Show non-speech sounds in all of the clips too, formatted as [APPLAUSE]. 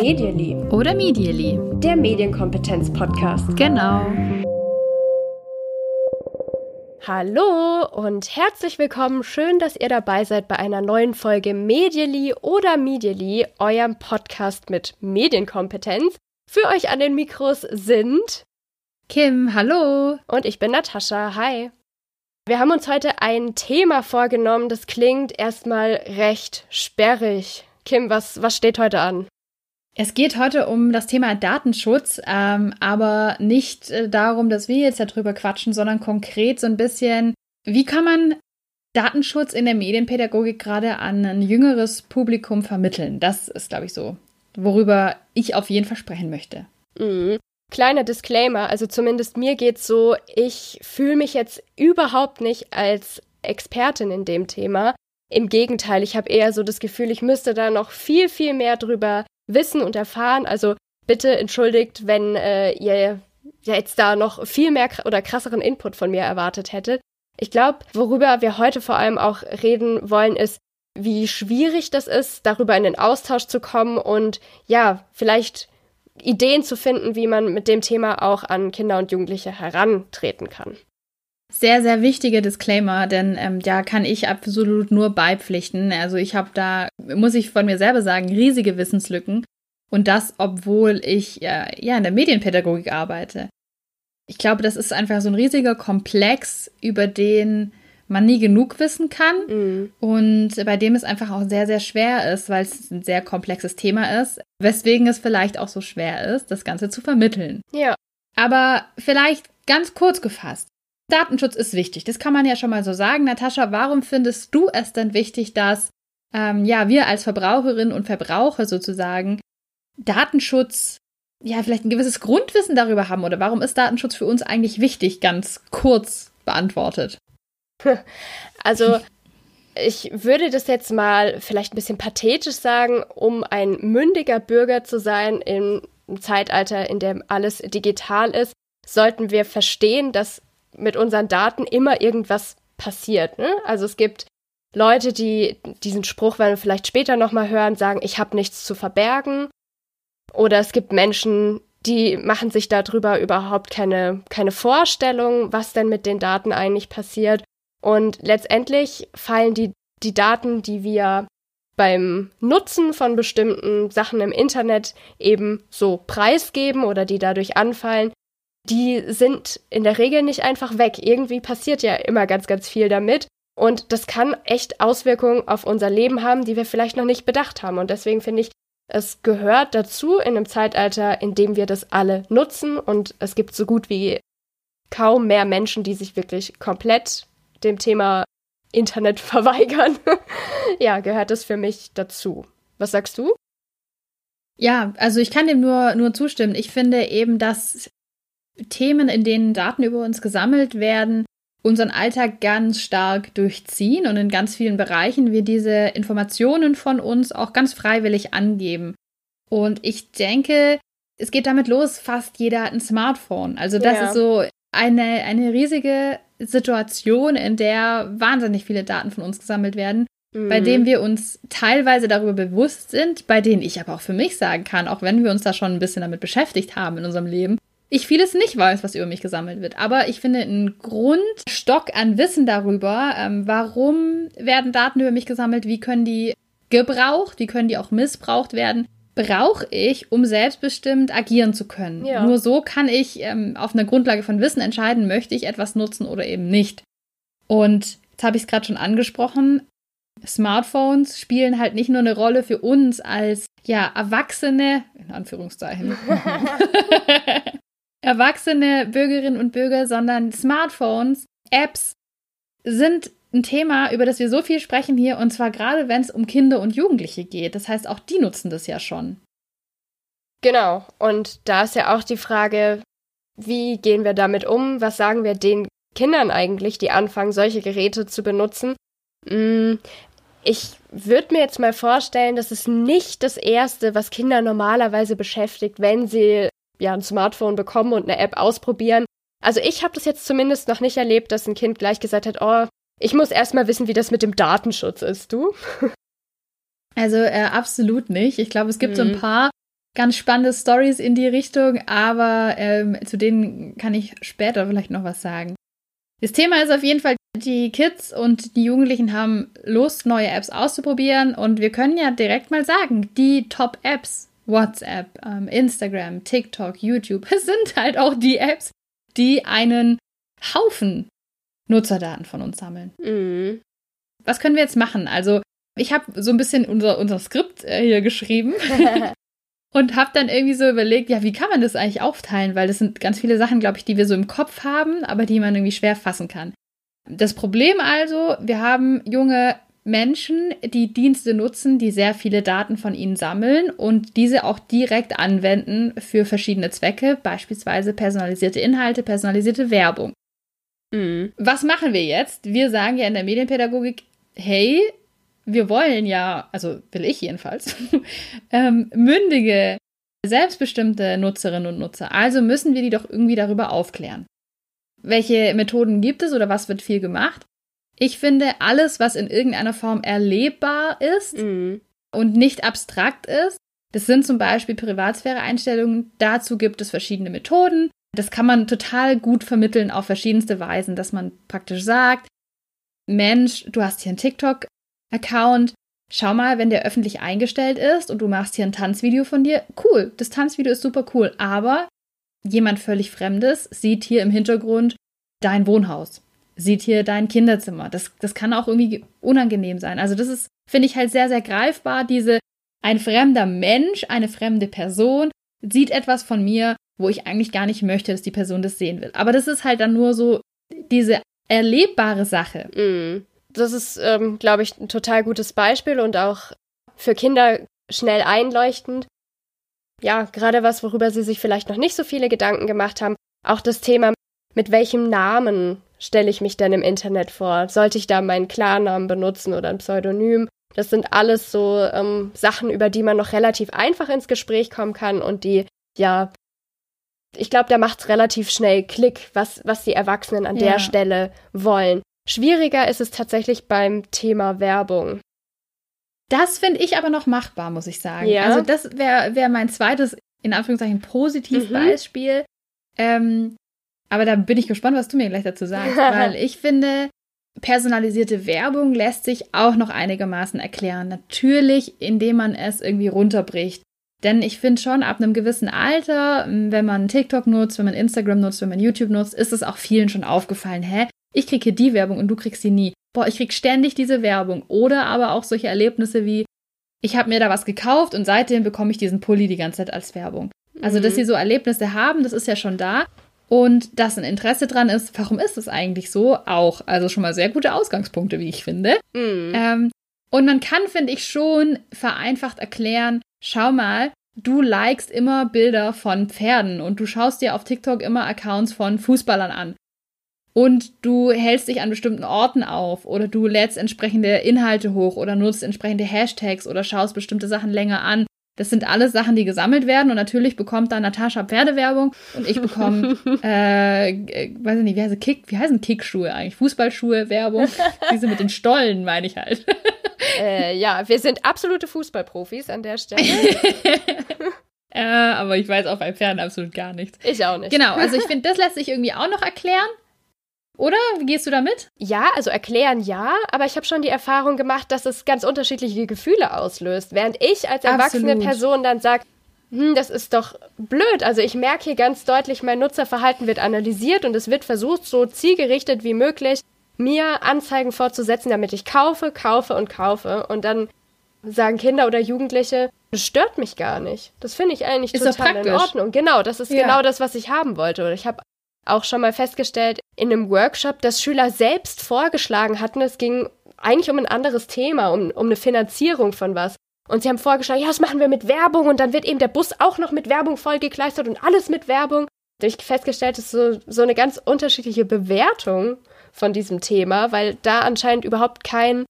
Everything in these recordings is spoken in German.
Medially. Oder Medially. Der Medienkompetenz-Podcast. Genau. Hallo und herzlich willkommen. Schön, dass ihr dabei seid bei einer neuen Folge Medially oder Medially, eurem Podcast mit Medienkompetenz. Für euch an den Mikros sind Kim, hallo. Und ich bin Natascha. Hi. Wir haben uns heute ein Thema vorgenommen, das klingt erstmal recht sperrig. Kim, was, was steht heute an? Es geht heute um das Thema Datenschutz, ähm, aber nicht äh, darum, dass wir jetzt darüber quatschen, sondern konkret so ein bisschen, wie kann man Datenschutz in der Medienpädagogik gerade an ein jüngeres Publikum vermitteln? Das ist, glaube ich, so, worüber ich auf jeden Fall sprechen möchte. Mhm. Kleiner Disclaimer, also zumindest mir geht's so, ich fühle mich jetzt überhaupt nicht als Expertin in dem Thema. Im Gegenteil, ich habe eher so das Gefühl, ich müsste da noch viel, viel mehr drüber wissen und erfahren. Also bitte entschuldigt, wenn äh, ihr jetzt da noch viel mehr oder krasseren Input von mir erwartet hättet. Ich glaube, worüber wir heute vor allem auch reden wollen, ist, wie schwierig das ist, darüber in den Austausch zu kommen und ja, vielleicht Ideen zu finden, wie man mit dem Thema auch an Kinder und Jugendliche herantreten kann. Sehr, sehr wichtiger Disclaimer, denn ähm, ja, kann ich absolut nur beipflichten. Also ich habe da, muss ich von mir selber sagen, riesige Wissenslücken. Und das, obwohl ich äh, ja in der Medienpädagogik arbeite. Ich glaube, das ist einfach so ein riesiger Komplex, über den man nie genug wissen kann mhm. und bei dem es einfach auch sehr, sehr schwer ist, weil es ein sehr komplexes Thema ist, weswegen es vielleicht auch so schwer ist, das Ganze zu vermitteln. Ja. Aber vielleicht ganz kurz gefasst. Datenschutz ist wichtig. Das kann man ja schon mal so sagen. Natascha, warum findest du es denn wichtig, dass ähm, ja wir als Verbraucherinnen und Verbraucher sozusagen Datenschutz ja vielleicht ein gewisses Grundwissen darüber haben oder warum ist Datenschutz für uns eigentlich wichtig? Ganz kurz beantwortet. Also ich würde das jetzt mal vielleicht ein bisschen pathetisch sagen, um ein mündiger Bürger zu sein im Zeitalter, in dem alles digital ist, sollten wir verstehen, dass mit unseren Daten immer irgendwas passiert. Ne? Also es gibt Leute, die diesen Spruch, werden wir vielleicht später nochmal hören, sagen, ich habe nichts zu verbergen. Oder es gibt Menschen, die machen sich darüber überhaupt keine, keine Vorstellung, was denn mit den Daten eigentlich passiert. Und letztendlich fallen die, die Daten, die wir beim Nutzen von bestimmten Sachen im Internet eben so preisgeben oder die dadurch anfallen, die sind in der Regel nicht einfach weg. Irgendwie passiert ja immer ganz, ganz viel damit. Und das kann echt Auswirkungen auf unser Leben haben, die wir vielleicht noch nicht bedacht haben. Und deswegen finde ich, es gehört dazu in einem Zeitalter, in dem wir das alle nutzen. Und es gibt so gut wie kaum mehr Menschen, die sich wirklich komplett dem Thema Internet [LAUGHS] verweigern. [LAUGHS] ja, gehört das für mich dazu. Was sagst du? Ja, also ich kann dem nur, nur zustimmen. Ich finde eben, dass Themen, in denen Daten über uns gesammelt werden, unseren Alltag ganz stark durchziehen und in ganz vielen Bereichen wir diese Informationen von uns auch ganz freiwillig angeben. Und ich denke, es geht damit los, fast jeder hat ein Smartphone. Also das ja. ist so eine, eine riesige Situation, in der wahnsinnig viele Daten von uns gesammelt werden, mhm. bei denen wir uns teilweise darüber bewusst sind, bei denen ich aber auch für mich sagen kann, auch wenn wir uns da schon ein bisschen damit beschäftigt haben in unserem Leben, ich vieles nicht weiß, was über mich gesammelt wird. Aber ich finde einen Grundstock an Wissen darüber, ähm, warum werden Daten über mich gesammelt, wie können die gebraucht, wie können die auch missbraucht werden, brauche ich, um selbstbestimmt agieren zu können. Ja. Nur so kann ich ähm, auf einer Grundlage von Wissen entscheiden, möchte ich etwas nutzen oder eben nicht. Und jetzt habe ich es gerade schon angesprochen. Smartphones spielen halt nicht nur eine Rolle für uns als ja Erwachsene in Anführungszeichen [LAUGHS] erwachsene Bürgerinnen und Bürger, sondern Smartphones, Apps sind ein Thema, über das wir so viel sprechen hier, und zwar gerade, wenn es um Kinder und Jugendliche geht. Das heißt, auch die nutzen das ja schon. Genau. Und da ist ja auch die Frage, wie gehen wir damit um? Was sagen wir den Kindern eigentlich, die anfangen, solche Geräte zu benutzen? Mm, ich würde mir jetzt mal vorstellen, das ist nicht das Erste, was Kinder normalerweise beschäftigt, wenn sie ja ein Smartphone bekommen und eine App ausprobieren. Also ich habe das jetzt zumindest noch nicht erlebt, dass ein Kind gleich gesagt hat, oh, Ich muss erstmal wissen, wie das mit dem Datenschutz ist, du? Also äh, absolut nicht. Ich glaube, es gibt mhm. so ein mhm. paar ganz spannende Stories in die Richtung, aber ähm, zu denen kann ich später vielleicht noch was sagen. Das Thema ist auf jeden Fall, die Kids und die Jugendlichen haben Lust, neue Apps auszuprobieren und wir können ja direkt mal sagen, die Top-Apps, WhatsApp, ähm, Instagram, TikTok, YouTube, [LAUGHS] sind halt auch die Apps, die einen Haufen Nutzerdaten von uns sammeln. Mhm. Was können wir jetzt machen? Also, ich habe so ein bisschen unser, unser Skript äh, hier geschrieben [LAUGHS] und habe dann irgendwie so überlegt, ja, wie kann man das eigentlich aufteilen? Weil das sind ganz viele Sachen, glaube ich, die wir so im Kopf haben, aber die man irgendwie schwer fassen kann. Das Problem also, wir haben junge Menschen, die Dienste nutzen, die sehr viele Daten von ihnen sammeln und diese auch direkt anwenden für verschiedene Zwecke, beispielsweise personalisierte Inhalte, personalisierte Werbung. Mhm. Was machen wir jetzt? Wir sagen ja in der Medienpädagogik, hey, wir wollen ja, also will ich jedenfalls, [LAUGHS] ähm, mündige, selbstbestimmte Nutzerinnen und Nutzer. Also müssen wir die doch irgendwie darüber aufklären. Welche Methoden gibt es oder was wird viel gemacht? Ich finde, alles, was in irgendeiner Form erlebbar ist mhm. und nicht abstrakt ist, das sind zum Beispiel Privatsphäre-Einstellungen. Dazu gibt es verschiedene Methoden. Das kann man total gut vermitteln auf verschiedenste Weisen, dass man praktisch sagt, Mensch, du hast hier einen TikTok-Account, schau mal, wenn der öffentlich eingestellt ist und du machst hier ein Tanzvideo von dir, cool, das Tanzvideo ist super cool, aber jemand völlig Fremdes sieht hier im Hintergrund dein Wohnhaus, sieht hier dein Kinderzimmer. Das, das kann auch irgendwie unangenehm sein. Also das ist, finde ich halt sehr, sehr greifbar, diese, ein fremder Mensch, eine fremde Person sieht etwas von mir, wo ich eigentlich gar nicht möchte, dass die Person das sehen will. Aber das ist halt dann nur so diese erlebbare Sache. Mm. Das ist, ähm, glaube ich, ein total gutes Beispiel und auch für Kinder schnell einleuchtend. Ja, gerade was, worüber sie sich vielleicht noch nicht so viele Gedanken gemacht haben. Auch das Thema, mit welchem Namen stelle ich mich denn im Internet vor? Sollte ich da meinen Klarnamen benutzen oder ein Pseudonym? Das sind alles so ähm, Sachen, über die man noch relativ einfach ins Gespräch kommen kann und die ja ich glaube, da macht es relativ schnell Klick, was, was die Erwachsenen an ja. der Stelle wollen. Schwieriger ist es tatsächlich beim Thema Werbung. Das finde ich aber noch machbar, muss ich sagen. Ja. Also das wäre wär mein zweites, in Anführungszeichen, Positivbeispiel. Mhm. Ähm, aber da bin ich gespannt, was du mir gleich dazu sagst, [LAUGHS] weil ich finde, personalisierte Werbung lässt sich auch noch einigermaßen erklären. Natürlich, indem man es irgendwie runterbricht. Denn ich finde schon, ab einem gewissen Alter, wenn man TikTok nutzt, wenn man Instagram nutzt, wenn man YouTube nutzt, ist es auch vielen schon aufgefallen, hä? Ich krieg hier die Werbung und du kriegst sie nie. Boah, ich krieg ständig diese Werbung. Oder aber auch solche Erlebnisse wie, ich habe mir da was gekauft und seitdem bekomme ich diesen Pulli die ganze Zeit als Werbung. Also, dass mhm. sie so Erlebnisse haben, das ist ja schon da. Und dass ein Interesse dran ist, warum ist es eigentlich so? Auch. Also schon mal sehr gute Ausgangspunkte, wie ich finde. Mhm. Ähm, und man kann, finde ich, schon vereinfacht erklären, schau mal, du likest immer Bilder von Pferden und du schaust dir auf TikTok immer Accounts von Fußballern an. Und du hältst dich an bestimmten Orten auf oder du lädst entsprechende Inhalte hoch oder nutzt entsprechende Hashtags oder schaust bestimmte Sachen länger an. Das sind alles Sachen, die gesammelt werden und natürlich bekommt da Natascha Pferdewerbung und ich bekomme, [LAUGHS] äh, äh, weiß ich nicht, wie heißen Kick, wie heißen Kickschuhe eigentlich? Fußballschuhe Werbung. [LAUGHS] Diese mit den Stollen, meine ich halt. [LAUGHS] äh, ja, wir sind absolute Fußballprofis an der Stelle. äh, aber ich weiß auch bei Pferden absolut gar nichts. Ich auch nicht. Genau, also ich finde, das lässt sich irgendwie auch noch erklären. Oder? Wie gehst du damit? Ja, also erklären ja, aber ich habe schon die Erfahrung gemacht, dass es ganz unterschiedliche Gefühle auslöst. Während ich als erwachsene Absolut. Person dann sage, hm, das ist doch blöd. Also ich merke hier ganz deutlich, mein Nutzerverhalten wird analysiert und es wird versucht, so zielgerichtet wie möglich mir Anzeigen vorzusetzen, damit ich kaufe, kaufe und kaufe. Und dann sagen Kinder oder Jugendliche, das stört mich gar nicht. Das finde ich eigentlich ist total in Ordnung. Genau, das ist ja. genau das, was ich haben wollte. Ich habe auch schon mal festgestellt in einem Workshop, dass Schüler selbst vorgeschlagen hatten, es ging eigentlich um ein anderes Thema, um, um eine Finanzierung von was. Und sie haben vorgeschlagen, ja, das machen wir mit Werbung und dann wird eben der Bus auch noch mit Werbung vollgekleistert und alles mit Werbung. Da habe ich festgestellt, dass so, so eine ganz unterschiedliche Bewertung von diesem Thema, weil da anscheinend überhaupt kein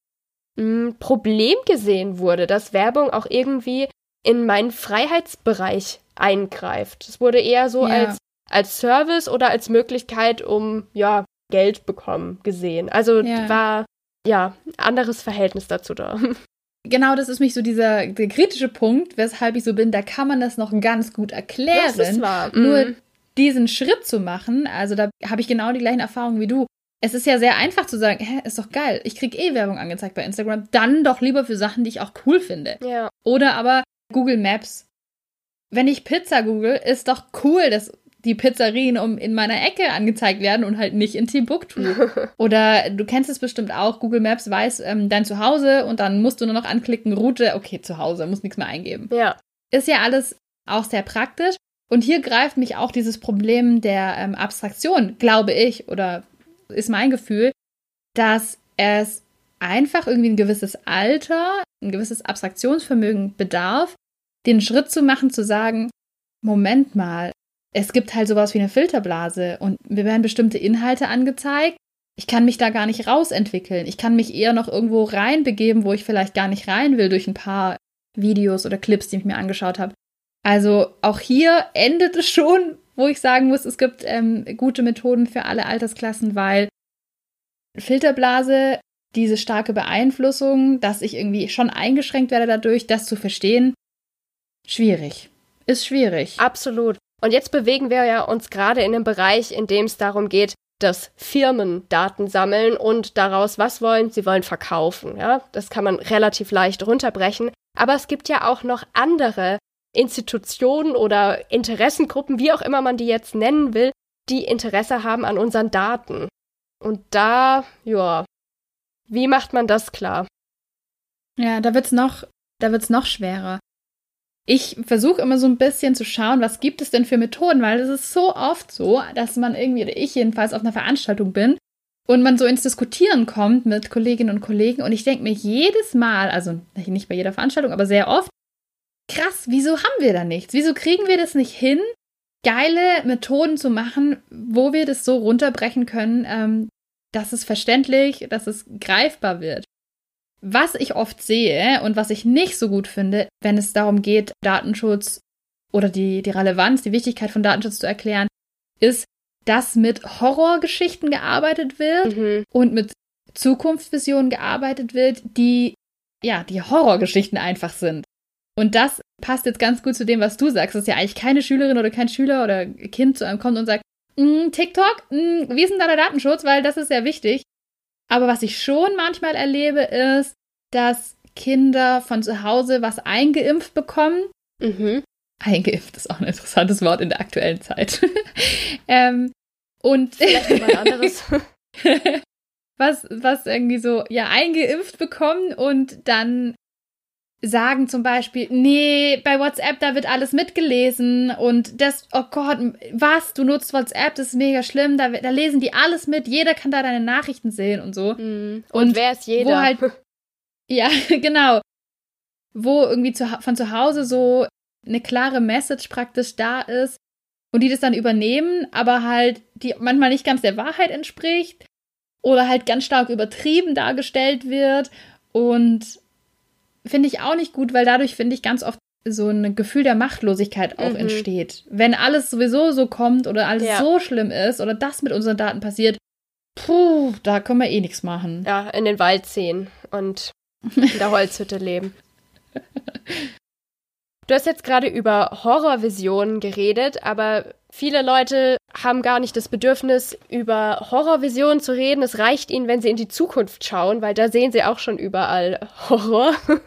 mh, hm, Problem gesehen wurde, dass Werbung auch irgendwie in meinen Freiheitsbereich eingreift. Es wurde eher so ja. als, als Service oder als Möglichkeit, um ja Geld bekommen gesehen. Also ja. war ja anderes Verhältnis dazu da. [LAUGHS] Genau, das ist mich so dieser der kritische Punkt, weshalb ich so bin, da kann man das noch ganz gut erklären. Das ist wahr. Nur mhm. diesen Schritt zu machen, also da habe ich genau die gleichen Erfahrungen wie du. Es ist ja sehr einfach zu sagen, hä, ist doch geil, ich kriege eh Werbung angezeigt bei Instagram, dann doch lieber für Sachen, die ich auch cool finde. Ja. Oder aber Google Maps. Wenn ich Pizza google, ist doch cool, dass die Pizzerien um in meiner Ecke angezeigt werden und halt nicht in Timbuktu. [LAUGHS] Oder du kennst es bestimmt auch, Google Maps weiß ähm, dein Zuhause und dann musst du nur noch anklicken, Route, okay, Zuhause, muss nichts mehr eingeben. Ja. Ist ja alles auch sehr praktisch. Und hier greift mich auch dieses Problem der ähm, Abstraktion, glaube ich, oder ist mein Gefühl, dass es einfach irgendwie ein gewisses Alter, ein gewisses Abstraktionsvermögen bedarf, den Schritt zu machen, zu sagen, Moment mal, es gibt halt sowas wie eine Filterblase und mir werden bestimmte Inhalte angezeigt. Ich kann mich da gar nicht rausentwickeln. Ich kann mich eher noch irgendwo reinbegeben, wo ich vielleicht gar nicht rein will durch ein paar Videos oder Clips, die ich mir angeschaut habe. Also auch hier endet es schon, wo ich sagen muss, es gibt ähm, gute Methoden für alle Altersklassen, weil Filterblase, diese starke Beeinflussung, dass ich irgendwie schon eingeschränkt werde dadurch, das zu verstehen, schwierig. Ist schwierig. Absolut. Und jetzt bewegen wir ja uns gerade in einem Bereich, in dem es darum geht, dass Firmen Daten sammeln und daraus was wollen? Sie wollen verkaufen. Ja, das kann man relativ leicht runterbrechen. Aber es gibt ja auch noch andere Institutionen oder Interessengruppen, wie auch immer man die jetzt nennen will, die Interesse haben an unseren Daten. Und da, ja, wie macht man das klar? Ja, da wird's noch, da wird's noch schwerer ich versuche immer so ein bisschen zu schauen, was gibt es denn für Methoden, weil es ist so oft so, dass man irgendwie, oder ich jedenfalls, auf einer Veranstaltung bin und man so ins Diskutieren kommt mit Kolleginnen und Kollegen und ich denke mir jedes Mal, also nicht bei jeder Veranstaltung, aber sehr oft, krass, wieso haben wir da nichts? Wieso kriegen wir das nicht hin, geile Methoden zu machen, wo wir das so runterbrechen können, ähm, dass es verständlich, dass es greifbar wird? Was ich oft sehe und was ich nicht so gut finde, wenn es darum geht, Datenschutz oder die, die Relevanz, die Wichtigkeit von Datenschutz zu erklären, ist, dass mit Horrorgeschichten gearbeitet wird mhm. und mit Zukunftsvisionen gearbeitet wird, die ja, die Horrorgeschichten einfach sind. Und das passt jetzt ganz gut zu dem, was du sagst, dass ja eigentlich keine Schülerin oder kein Schüler oder Kind zu einem kommt und sagt, mm, TikTok, mm, wie ist denn da der Datenschutz? Weil das ist sehr wichtig. Aber was ich schon manchmal erlebe, ist, dass Kinder von zu Hause was eingeimpft bekommen. Mhm. Eingeimpft ist auch ein interessantes Wort in der aktuellen Zeit. [LAUGHS] ähm, und [LAUGHS] [LAUGHS] was, was irgendwie so, ja, eingeimpft bekommen und dann sagen zum Beispiel, nee, bei WhatsApp, da wird alles mitgelesen und das, oh Gott, was, du nutzt WhatsApp, das ist mega schlimm, da, da lesen die alles mit, jeder kann da deine Nachrichten sehen und so. Mhm. Und, und, wer ist jeder? Wo halt, [LAUGHS] ja, [LAUGHS] genau. Wo irgendwie zu, von zu Hause so eine klare Message praktisch da ist und die das dann übernehmen, aber halt die manchmal nicht ganz der Wahrheit entspricht oder halt ganz stark übertrieben dargestellt wird und finde ich auch nicht gut, weil dadurch finde ich ganz oft so ein Gefühl der Machtlosigkeit auch mhm. entsteht. Wenn alles sowieso so kommt oder alles ja. so schlimm ist oder das mit unseren Daten passiert, puh, da können wir eh nichts machen. Ja, in den Wald ziehen und in der [LAUGHS] Holzhütte leben. [LAUGHS] Du hast jetzt gerade über Horrorvisionen geredet, aber viele Leute haben gar nicht das Bedürfnis, über Horrorvisionen zu reden. Es reicht ihnen, wenn sie in die Zukunft schauen, weil da sehen sie auch schon überall Horror. [LAUGHS]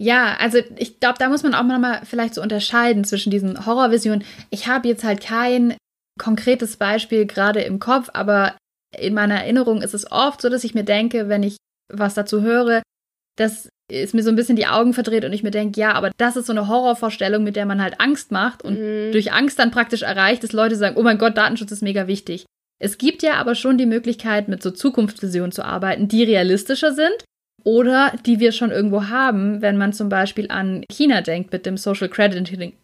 Ja, also ich glaube, da muss man auch mal vielleicht so unterscheiden zwischen diesen Horrorvisionen. Ich habe jetzt halt kein konkretes Beispiel gerade im Kopf, aber in meiner Erinnerung ist es oft so, dass ich mir denke, wenn ich was dazu höre, dass ist mir so ein bisschen die Augen verdreht und ich mir denke, ja, aber das ist so eine Horrorvorstellung, mit der man halt Angst macht und mhm. durch Angst dann praktisch erreicht, dass Leute sagen, oh mein Gott, Datenschutz ist mega wichtig. Es gibt ja aber schon die Möglichkeit, mit so Zukunftsvisionen zu arbeiten, die realistischer sind oder die wir schon irgendwo haben, wenn man zum Beispiel an China denkt mit dem Social Crediting,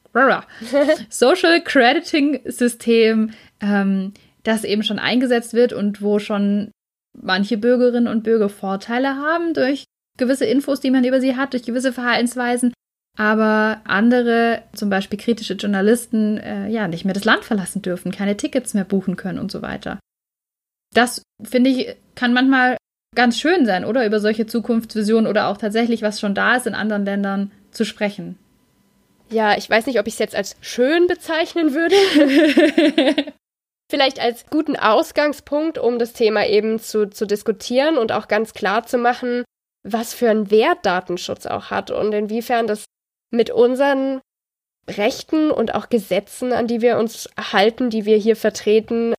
[LAUGHS] Social Crediting System, ähm, das eben schon eingesetzt wird und wo schon manche Bürgerinnen und Bürger Vorteile haben durch gewisse Infos, die man über sie hat, durch gewisse Verhaltensweisen, aber andere, zum Beispiel kritische Journalisten, äh, ja, nicht mehr das Land verlassen dürfen, keine Tickets mehr buchen können und so weiter. das finde ich, kann manchmal ganz schön sein, oder? Über solche Zukunftsvisionen oder auch tatsächlich, was schon da ist in anderen Ländern zu sprechen. Ja, ich weiß nicht, ob ich es jetzt als schön bezeichnen würde. [LAUGHS] Vielleicht als guten Ausgangspunkt, um das Thema eben zu, zu diskutieren und auch ganz klar zu machen, was für einen Wert Datenschutz auch hat und inwiefern das mit unseren Rechten und auch Gesetzen, an die wir uns halten, die wir hier vertreten,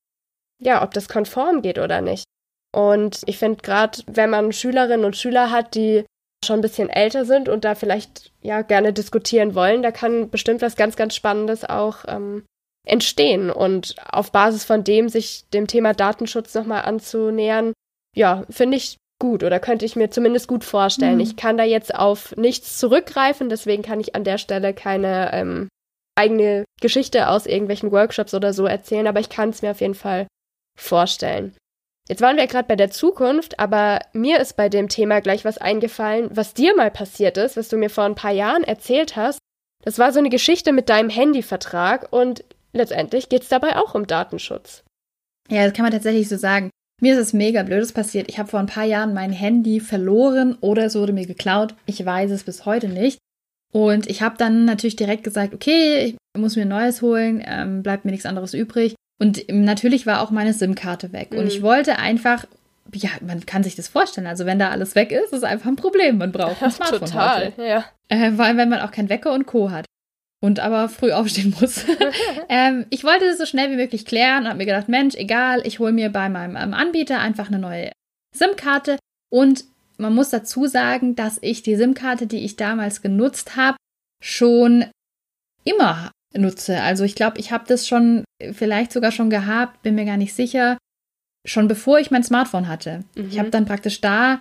ja, ob das konform geht oder nicht. Und ich finde gerade, wenn man Schülerinnen und Schüler hat, die schon ein bisschen älter sind und da vielleicht ja gerne diskutieren wollen, da kann bestimmt was ganz, ganz Spannendes auch ähm, entstehen. Und auf Basis von dem sich dem Thema Datenschutz nochmal anzunähern, ja, finde ich gut oder könnte ich mir zumindest gut vorstellen. Mhm. Ich kann da jetzt auf nichts zurückgreifen, deswegen kann ich an der Stelle keine ähm, eigene Geschichte aus irgendwelchen Workshops oder so erzählen, aber ich kann es mir auf jeden Fall vorstellen. Jetzt waren wir gerade bei der Zukunft, aber mir ist bei dem Thema gleich was eingefallen, was dir mal passiert ist, was du mir vor ein paar Jahren erzählt hast. Das war so eine Geschichte mit deinem Handyvertrag und letztendlich geht es dabei auch um Datenschutz. Ja, das kann man tatsächlich so sagen. Mir ist es mega Blödes passiert. Ich habe vor ein paar Jahren mein Handy verloren oder es wurde mir geklaut. Ich weiß es bis heute nicht. Und ich habe dann natürlich direkt gesagt, okay, ich muss mir ein neues holen, ähm, bleibt mir nichts anderes übrig. Und natürlich war auch meine SIM-Karte weg. Mhm. Und ich mhm. wollte einfach, ja, man kann sich das vorstellen. Also wenn da alles weg ist, ist einfach ein Problem. Man braucht ein [LAUGHS] Smartphone. Total, heute. ja. Äh, vor allem, wenn man auch kein Wecker und Co. hat und aber früh aufstehen muss. [LAUGHS] ähm, ich wollte das so schnell wie möglich klären und habe mir gedacht, Mensch, egal, ich hole mir bei meinem ähm, Anbieter einfach eine neue SIM-Karte und man muss dazu sagen, dass ich die SIM-Karte, die ich damals genutzt habe, schon immer nutze. Also ich glaube, ich habe das schon vielleicht sogar schon gehabt, bin mir gar nicht sicher, schon bevor ich mein Smartphone hatte. Mhm. Ich habe dann praktisch da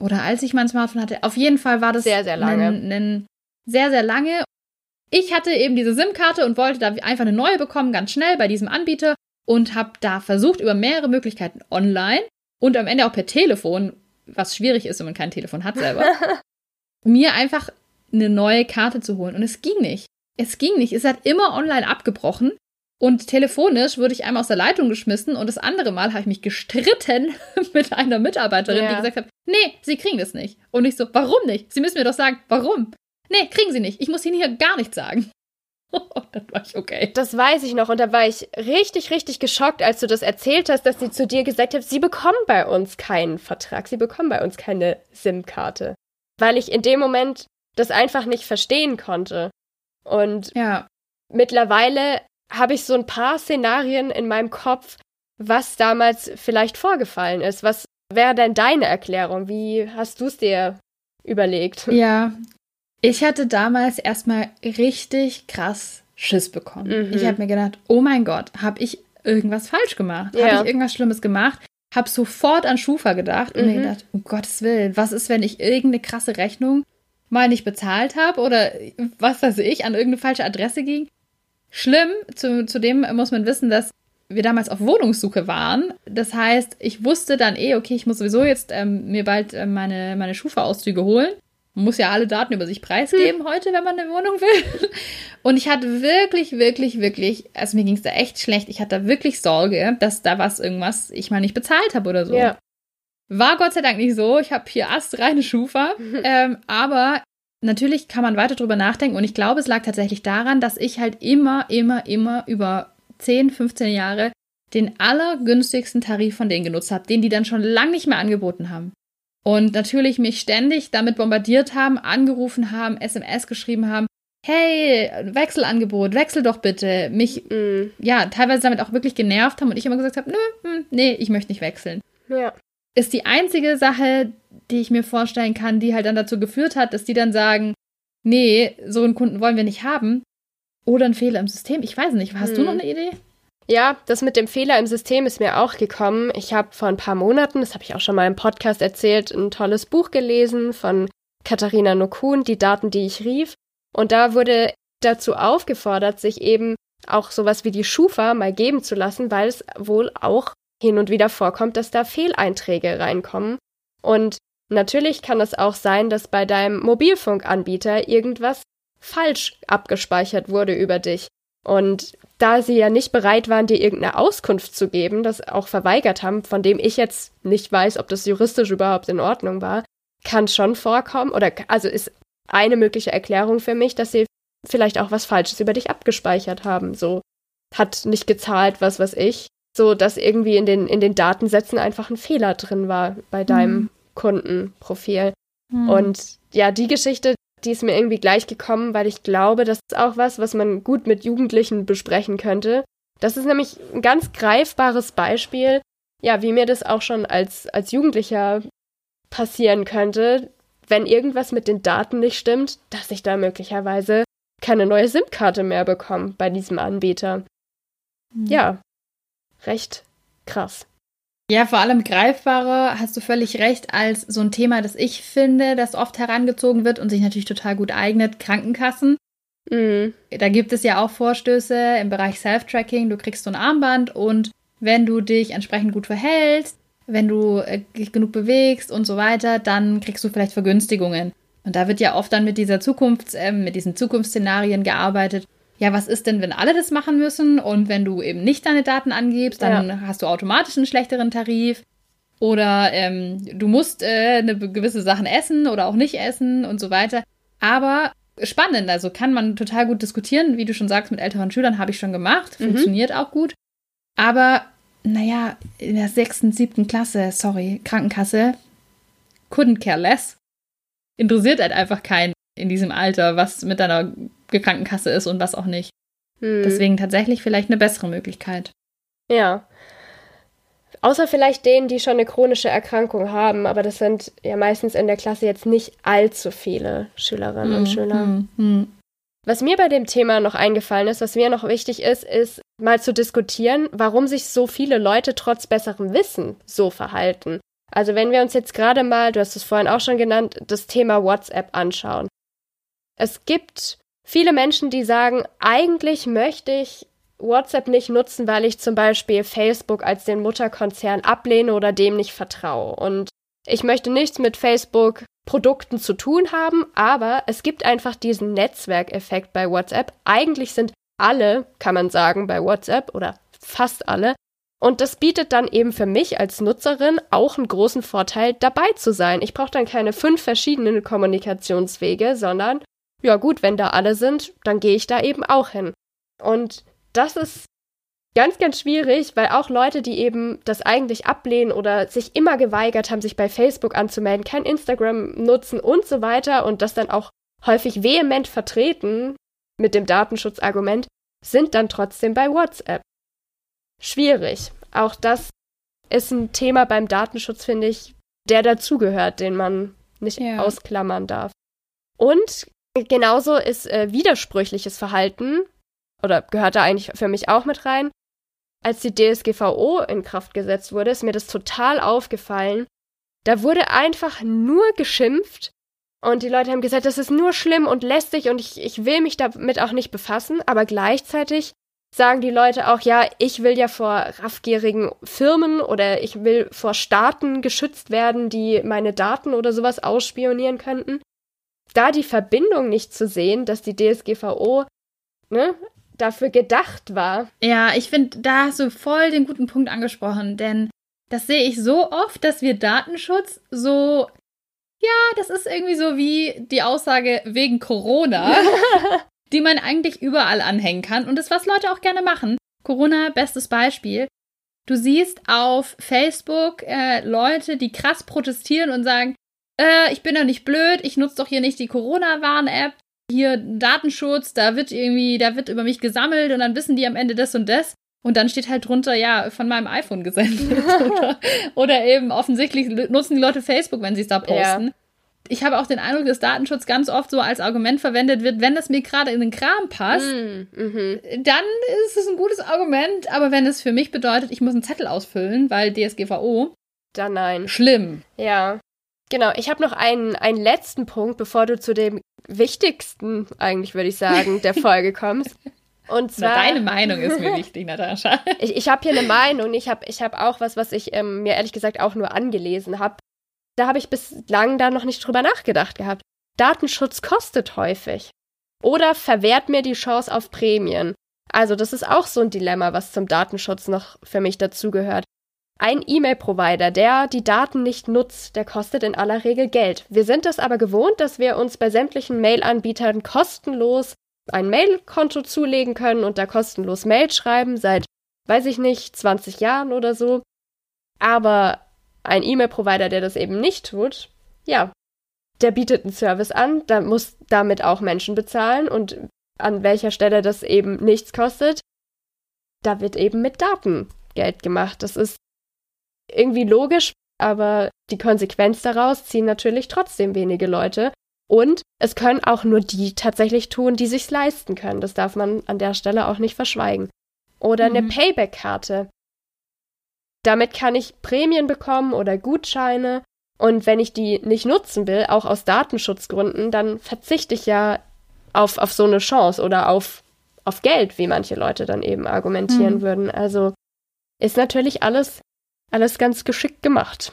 oder als ich mein Smartphone hatte, auf jeden Fall war das sehr sehr lange. Ein, ein sehr sehr lange ich hatte eben diese SIM-Karte und wollte da einfach eine neue bekommen, ganz schnell bei diesem Anbieter und habe da versucht, über mehrere Möglichkeiten online und am Ende auch per Telefon, was schwierig ist, wenn man kein Telefon hat selber, [LAUGHS] mir einfach eine neue Karte zu holen. Und es ging nicht. Es ging nicht. Es hat immer online abgebrochen. Und telefonisch wurde ich einmal aus der Leitung geschmissen und das andere Mal habe ich mich gestritten [LAUGHS] mit einer Mitarbeiterin, ja. die gesagt hat, nee, sie kriegen das nicht. Und ich so, warum nicht? Sie müssen mir doch sagen, warum? Nee, kriegen Sie nicht. Ich muss Ihnen hier gar nichts sagen. [LAUGHS] dann war ich okay. Das weiß ich noch und da war ich richtig, richtig geschockt, als du das erzählt hast, dass sie zu dir gesagt hat, sie bekommen bei uns keinen Vertrag, sie bekommen bei uns keine SIM-Karte. Weil ich in dem Moment das einfach nicht verstehen konnte. Und ja. mittlerweile habe ich so ein paar Szenarien in meinem Kopf, was damals vielleicht vorgefallen ist. Was wäre denn deine Erklärung? Wie hast du es dir überlegt? Ja, ich hatte damals erstmal richtig krass Schiss bekommen. Mhm. Ich habe mir gedacht, oh mein Gott, habe ich irgendwas falsch gemacht? Ja. Habe ich irgendwas Schlimmes gemacht? Habe sofort an Schufa gedacht und mir mhm. gedacht, um Gottes Willen, was ist, wenn ich irgendeine krasse Rechnung mal nicht bezahlt habe oder was weiß ich, an irgendeine falsche Adresse ging? Schlimm, zu, zudem muss man wissen, dass wir damals auf Wohnungssuche waren. Das heißt, ich wusste dann eh, okay, ich muss sowieso jetzt ähm, mir bald äh, meine, meine Schufa-Auszüge holen. Man muss ja alle Daten über sich preisgeben hm. heute, wenn man eine Wohnung will. Und ich hatte wirklich, wirklich, wirklich, also mir ging es da echt schlecht. Ich hatte da wirklich Sorge, dass da was irgendwas ich mal nicht bezahlt habe oder so. Ja. War Gott sei Dank nicht so. Ich habe hier astreine Schufa. [LAUGHS] ähm, aber natürlich kann man weiter drüber nachdenken. Und ich glaube, es lag tatsächlich daran, dass ich halt immer, immer, immer über 10, 15 Jahre den allergünstigsten Tarif von denen genutzt habe, den die dann schon lange nicht mehr angeboten haben. Und natürlich mich ständig damit bombardiert haben, angerufen haben, SMS geschrieben haben, hey, Wechselangebot, wechsel doch bitte. Mich, mm. ja, teilweise damit auch wirklich genervt haben und ich immer gesagt habe, nö, hm, nee, ich möchte nicht wechseln. Ja. Ist die einzige Sache, die ich mir vorstellen kann, die halt dann dazu geführt hat, dass die dann sagen, nee, so einen Kunden wollen wir nicht haben. Oder ein Fehler im System. Ich weiß nicht. Hast mm. du noch eine Idee? Ja, das mit dem Fehler im System ist mir auch gekommen. Ich habe vor ein paar Monaten, das habe ich auch schon mal im Podcast erzählt, ein tolles Buch gelesen von Katharina Nokun, Die Daten, die ich rief. Und da wurde dazu aufgefordert, sich eben auch sowas wie die Schufa mal geben zu lassen, weil es wohl auch hin und wieder vorkommt, dass da Fehleinträge reinkommen. Und natürlich kann es auch sein, dass bei deinem Mobilfunkanbieter irgendwas falsch abgespeichert wurde über dich. Und da sie ja nicht bereit waren, dir irgendeine Auskunft zu geben, das auch verweigert haben, von dem ich jetzt nicht weiß, ob das juristisch überhaupt in Ordnung war, kann schon vorkommen, oder also ist eine mögliche Erklärung für mich, dass sie vielleicht auch was Falsches über dich abgespeichert haben. So hat nicht gezahlt, was weiß ich. So dass irgendwie in den, in den Datensätzen einfach ein Fehler drin war bei deinem mhm. Kundenprofil. Mhm. Und ja, die Geschichte, die ist mir irgendwie gleich gekommen, weil ich glaube, das ist auch was, was man gut mit Jugendlichen besprechen könnte. Das ist nämlich ein ganz greifbares Beispiel, ja, wie mir das auch schon als, als Jugendlicher passieren könnte, wenn irgendwas mit den Daten nicht stimmt, dass ich da möglicherweise keine neue SIM-Karte mehr bekomme bei diesem Anbieter. Mhm. Ja, recht krass. Ja, vor allem greifbarer, hast du völlig recht, als so ein Thema, das ich finde, das oft herangezogen wird und sich natürlich total gut eignet, Krankenkassen. Mhm. Da gibt es ja auch Vorstöße im Bereich Self-Tracking. Du kriegst so ein Armband und wenn du dich entsprechend gut verhältst, wenn du äh, dich genug bewegst und so weiter, dann kriegst du vielleicht Vergünstigungen. Und da wird ja oft dann mit dieser Zukunfts-, äh, mit diesen Zukunftsszenarien gearbeitet. Ja, was ist denn, wenn alle das machen müssen und wenn du eben nicht deine Daten angibst, dann ja. hast du automatisch einen schlechteren Tarif. Oder ähm, du musst äh, eine gewisse Sachen essen oder auch nicht essen und so weiter. Aber spannend, also kann man total gut diskutieren. Wie du schon sagst, mit älteren Schülern habe ich schon gemacht. Mhm. Funktioniert mhm. auch gut. Aber naja, in der sechsten, siebten Klasse, sorry, Krankenkasse, couldn't care less. Interessiert halt einfach keinen in diesem Alter, was mit deiner Krankenkasse ist und was auch nicht. Hm. Deswegen tatsächlich vielleicht eine bessere Möglichkeit. Ja. Außer vielleicht denen, die schon eine chronische Erkrankung haben, aber das sind ja meistens in der Klasse jetzt nicht allzu viele Schülerinnen hm, und Schüler. Hm, hm. Was mir bei dem Thema noch eingefallen ist, was mir noch wichtig ist, ist mal zu diskutieren, warum sich so viele Leute trotz besserem Wissen so verhalten. Also wenn wir uns jetzt gerade mal, du hast es vorhin auch schon genannt, das Thema WhatsApp anschauen. Es gibt viele Menschen, die sagen, eigentlich möchte ich WhatsApp nicht nutzen, weil ich zum Beispiel Facebook als den Mutterkonzern ablehne oder dem nicht vertraue. Und ich möchte nichts mit Facebook Produkten zu tun haben, aber es gibt einfach diesen Netzwerkeffekt bei WhatsApp. Eigentlich sind alle, kann man sagen, bei WhatsApp oder fast alle. Und das bietet dann eben für mich als Nutzerin auch einen großen Vorteil, dabei zu sein. Ich brauche dann keine fünf verschiedenen Kommunikationswege, sondern ja gut, wenn da alle sind, dann gehe ich da eben auch hin. Und das ist ganz, ganz schwierig, weil auch Leute, die eben das eigentlich ablehnen oder sich immer geweigert haben, sich bei Facebook anzumelden, kein Instagram nutzen und so weiter und das dann auch häufig vehement vertreten mit dem Datenschutzargument, sind dann trotzdem bei WhatsApp. Schwierig. Auch das ist ein Thema beim Datenschutz, finde ich, der dazugehört, den man nicht ja. ausklammern darf. Und genauso ist äh, widersprüchliches Verhalten, oder gehört da eigentlich für mich auch mit rein, als die DSGVO in Kraft gesetzt wurde, ist mir das total aufgefallen. Da wurde einfach nur geschimpft und die Leute haben gesagt, das ist nur schlimm und lästig und ich, ich will mich damit auch nicht befassen, aber gleichzeitig sagen die Leute auch, ja, ich will ja vor raffgierigen Firmen oder ich will vor Staaten geschützt werden, die meine Daten oder sowas ausspionieren könnten. Da die Verbindung nicht zu sehen, dass die DSGVO ne, dafür gedacht war. Ja, ich finde, da hast du voll den guten Punkt angesprochen, denn das sehe ich so oft, dass wir Datenschutz so ja, das ist irgendwie so wie die Aussage wegen Corona, [LAUGHS] die man eigentlich überall anhängen kann und das, was Leute auch gerne machen. Corona, bestes Beispiel. Du siehst auf Facebook äh, Leute, die krass protestieren und sagen, äh, ich bin doch nicht blöd, ich nutze doch hier nicht die Corona-Warn-App, hier Datenschutz, da wird irgendwie, da wird über mich gesammelt und dann wissen die am Ende das und das. Und dann steht halt drunter, ja, von meinem iPhone gesendet. [LAUGHS] oder, oder, eben offensichtlich nutzen die Leute Facebook, wenn sie es da posten. Ja. Ich habe auch den Eindruck, dass Datenschutz ganz oft so als Argument verwendet wird, wenn das mir gerade in den Kram passt, mm, mhm. dann ist es ein gutes Argument. Aber wenn es für mich bedeutet, ich muss einen Zettel ausfüllen, weil DSGVO, dann nein. Schlimm. Ja. Genau, ich habe noch einen, einen letzten Punkt, bevor du zu dem wichtigsten, eigentlich würde ich sagen, der [LAUGHS] Folge kommst. Und zwar, Na, deine Meinung ist mir [LAUGHS] wichtig, Natascha. ich ich habe hier eine Meinung. Ich habe ich hab auch was, was ich ähm, mir ehrlich gesagt auch nur angelesen habe. Da habe ich bislang da noch nicht drüber nachgedacht gehabt. Datenschutz kostet häufig. Oder verwehrt mir die Chance auf Prämien. Also das ist auch so ein Dilemma, was zum Datenschutz noch für mich dazugehört. Ein E-Mail-Provider, der die Daten nicht nutzt, der kostet in aller Regel Geld. Wir sind es aber gewohnt, dass wir uns bei sämtlichen Mail-Anbietern kostenlos ein Mail-Konto zulegen können und da kostenlos Mail schreiben seit, weiß ich nicht, 20 Jahren oder so. Aber ein E-Mail-Provider, der das eben nicht tut, ja, der bietet einen Service an, da muss damit auch Menschen bezahlen und an welcher Stelle das eben nichts kostet, da wird eben mit Daten Geld gemacht. Das ist irgendwie logisch, aber die Konsequenz daraus ziehen natürlich trotzdem wenige Leute. Und es können auch nur die tatsächlich tun, die sich's leisten können. Das darf man an der Stelle auch nicht verschweigen. Oder mhm. eine Payback-Karte. Damit kann ich Prämien bekommen oder Gutscheine. Und wenn ich die nicht nutzen will, auch aus Datenschutzgründen, dann verzichte ich ja auf, auf so eine Chance oder auf, auf Geld, wie manche Leute dann eben argumentieren mhm. würden. Also ist natürlich alles, alles ganz geschickt gemacht.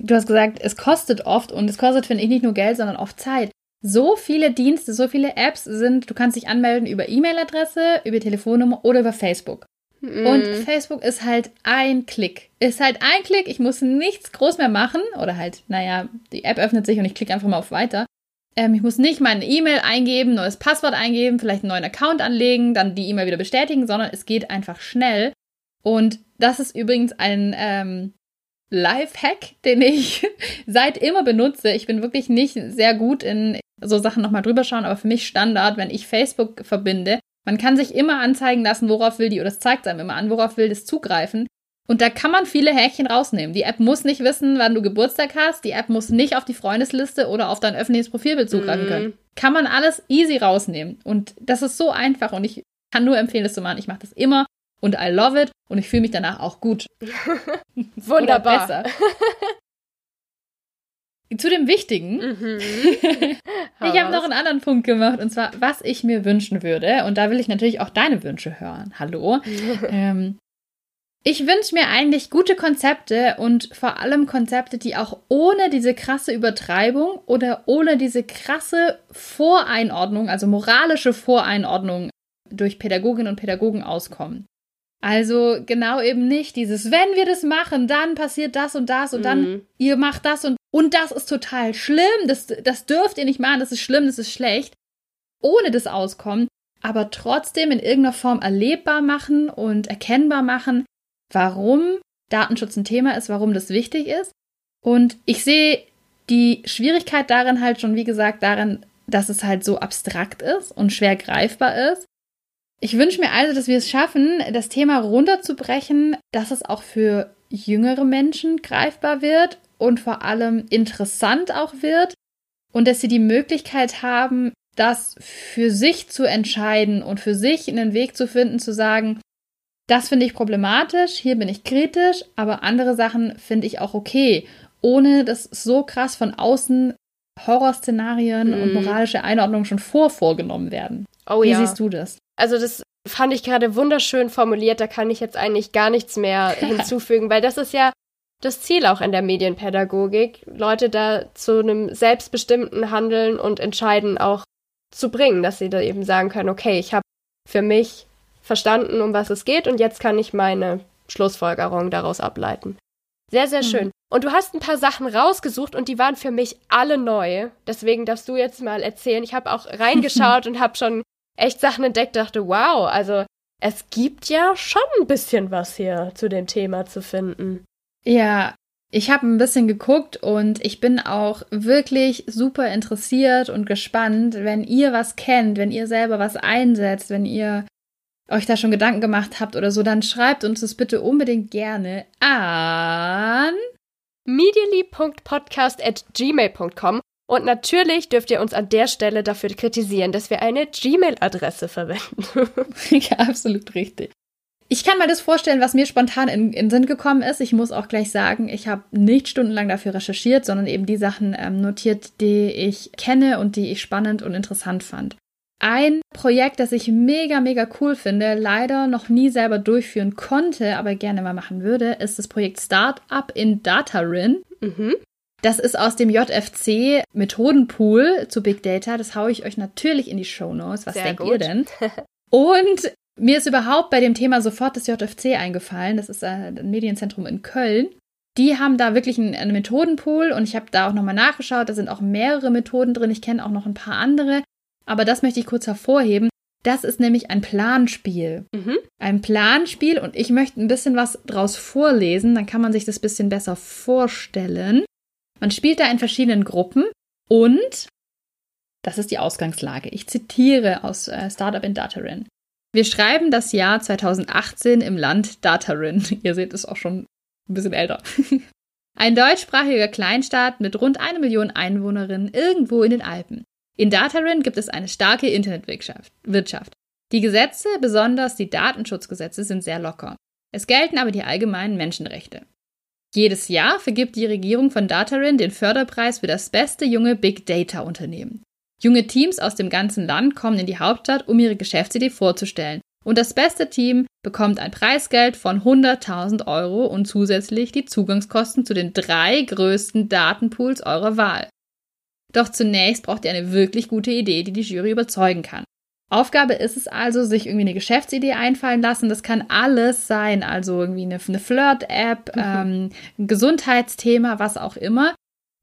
Du hast gesagt, es kostet oft und es kostet, finde ich, nicht nur Geld, sondern oft Zeit. So viele Dienste, so viele Apps sind, du kannst dich anmelden über E-Mail-Adresse, über Telefonnummer oder über Facebook. Mm. Und Facebook ist halt ein Klick. Ist halt ein Klick, ich muss nichts groß mehr machen. Oder halt, naja, die App öffnet sich und ich klicke einfach mal auf Weiter. Ähm, ich muss nicht meine E-Mail eingeben, neues Passwort eingeben, vielleicht einen neuen Account anlegen, dann die E-Mail wieder bestätigen, sondern es geht einfach schnell. Und das ist übrigens ein ähm, Life-Hack, den ich [LAUGHS] seit immer benutze. Ich bin wirklich nicht sehr gut in so Sachen nochmal drüber schauen, aber für mich Standard, wenn ich Facebook verbinde, man kann sich immer anzeigen lassen, worauf will die, oder es zeigt einem immer an, worauf will das zugreifen. Und da kann man viele Häkchen rausnehmen. Die App muss nicht wissen, wann du Geburtstag hast. Die App muss nicht auf die Freundesliste oder auf dein öffentliches Profilbild zugreifen mm. können. Kann man alles easy rausnehmen. Und das ist so einfach. Und ich kann nur empfehlen, das zu machen. Ich mache das immer und I love it und ich fühle mich danach auch gut. [LAUGHS] Wunderbar. Oder besser. [LAUGHS] Zu dem Wichtigen. Mhm. [LAUGHS] ich habe noch einen anderen Punkt gemacht und zwar, was ich mir wünschen würde. Und da will ich natürlich auch deine Wünsche hören. Hallo. ähm, ich wünsche mir eigentlich gute Konzepte und vor allem Konzepte, die auch ohne diese krasse Übertreibung oder ohne diese krasse Voreinordnung, also moralische Voreinordnung durch Pädagoginnen und Pädagogen auskommen. Also genau eben nicht dieses, wenn wir das machen, dann passiert das und das und mhm. dann ihr macht das und und das ist total schlimm, das, das dürft ihr nicht machen, das ist schlimm, das ist schlecht. Ohne das Auskommen, aber trotzdem in irgendeiner Form erlebbar machen und erkennbar machen, warum Datenschutz ein Thema ist, warum das wichtig ist. Und ich sehe die Schwierigkeit darin halt schon, wie gesagt, darin, dass es halt so abstrakt ist und schwer greifbar ist. Ich wünsche mir also, dass wir es schaffen, das Thema runterzubrechen, dass es auch für jüngere Menschen greifbar wird und vor allem interessant auch wird und dass sie die Möglichkeit haben, das für sich zu entscheiden und für sich einen Weg zu finden, zu sagen, das finde ich problematisch, hier bin ich kritisch, aber andere Sachen finde ich auch okay, ohne dass so krass von außen Horrorszenarien mm. und mhm. moralische Einordnungen schon vor vorgenommen werden. Oh Wie ja. siehst du das? Also das fand ich gerade wunderschön formuliert, da kann ich jetzt eigentlich gar nichts mehr [LAUGHS] hinzufügen, weil das ist ja das Ziel auch in der Medienpädagogik, Leute da zu einem selbstbestimmten Handeln und Entscheiden auch zu bringen, dass sie da eben sagen können, okay, ich habe für mich verstanden, um was es geht und jetzt kann ich meine Schlussfolgerung daraus ableiten. Sehr, sehr mhm. schön. Und du hast ein paar Sachen rausgesucht und die waren für mich alle neu. Deswegen darfst du jetzt mal erzählen. Ich habe auch reingeschaut [LAUGHS] und habe schon echt Sachen entdeckt, dachte, wow, also es gibt ja schon ein bisschen was hier zu dem Thema zu finden. Ja, ich habe ein bisschen geguckt und ich bin auch wirklich super interessiert und gespannt, wenn ihr was kennt, wenn ihr selber was einsetzt, wenn ihr euch da schon Gedanken gemacht habt oder so, dann schreibt uns das bitte unbedingt gerne an medially.podcast@gmail.com und natürlich dürft ihr uns an der Stelle dafür kritisieren, dass wir eine Gmail-Adresse verwenden. [LAUGHS] ja, absolut richtig. Ich kann mir das vorstellen, was mir spontan in, in Sinn gekommen ist. Ich muss auch gleich sagen, ich habe nicht stundenlang dafür recherchiert, sondern eben die Sachen ähm, notiert, die ich kenne und die ich spannend und interessant fand. Ein Projekt, das ich mega, mega cool finde, leider noch nie selber durchführen konnte, aber gerne mal machen würde, ist das Projekt Startup in Datarin. Mhm. Das ist aus dem JFC Methodenpool zu Big Data. Das haue ich euch natürlich in die Show Notes. Was Sehr denkt gut. ihr denn? [LAUGHS] Und Mir ist überhaupt bei dem Thema sofort das JFC eingefallen. Das ist äh, ein Medienzentrum in Köln. Die haben da wirklich einen, Methodenpool und ich habe da auch nochmal nachgeschaut. Da sind auch mehrere Methoden drin. Ich kenne auch noch ein paar andere. Aber das möchte ich kurz hervorheben. Das ist nämlich ein Planspiel. Mhm. Ein Planspiel und ich möchte ein bisschen was draus vorlesen, dann kann man sich das ein bisschen besser vorstellen. Man spielt da in verschiedenen Gruppen und das ist die Ausgangslage. Ich zitiere aus äh, Startup in Datarin. Wir schreiben das Jahr 2018 im Land Datarin. [LAUGHS] Ihr seht es auch schon ein bisschen älter. [LAUGHS] Ein deutschsprachiger Kleinstaat mit rund eine Million Einwohnerinnen irgendwo in den Alpen. In Datarin gibt es eine starke Internetwirtschaft. Die Gesetze, besonders die Datenschutzgesetze, sind sehr locker. Es gelten aber die allgemeinen Menschenrechte. Jedes Jahr vergibt die Regierung von Datarin den Förderpreis für das beste junge Big Data Unternehmen. Junge Teams aus dem ganzen Land kommen in die Hauptstadt, um ihre Geschäftsidee vorzustellen. Und das beste Team bekommt ein Preisgeld von 100.000 Euro und zusätzlich die Zugangskosten zu den drei größten Datenpools eurer Wahl. Doch zunächst braucht ihr eine wirklich gute Idee, die die Jury überzeugen kann. Aufgabe ist es also, sich irgendwie eine Geschäftsidee einfallen lassen. Das kann alles sein, also irgendwie eine, eine Flirt-App, mhm. ähm, ein Gesundheitsthema, was auch immer,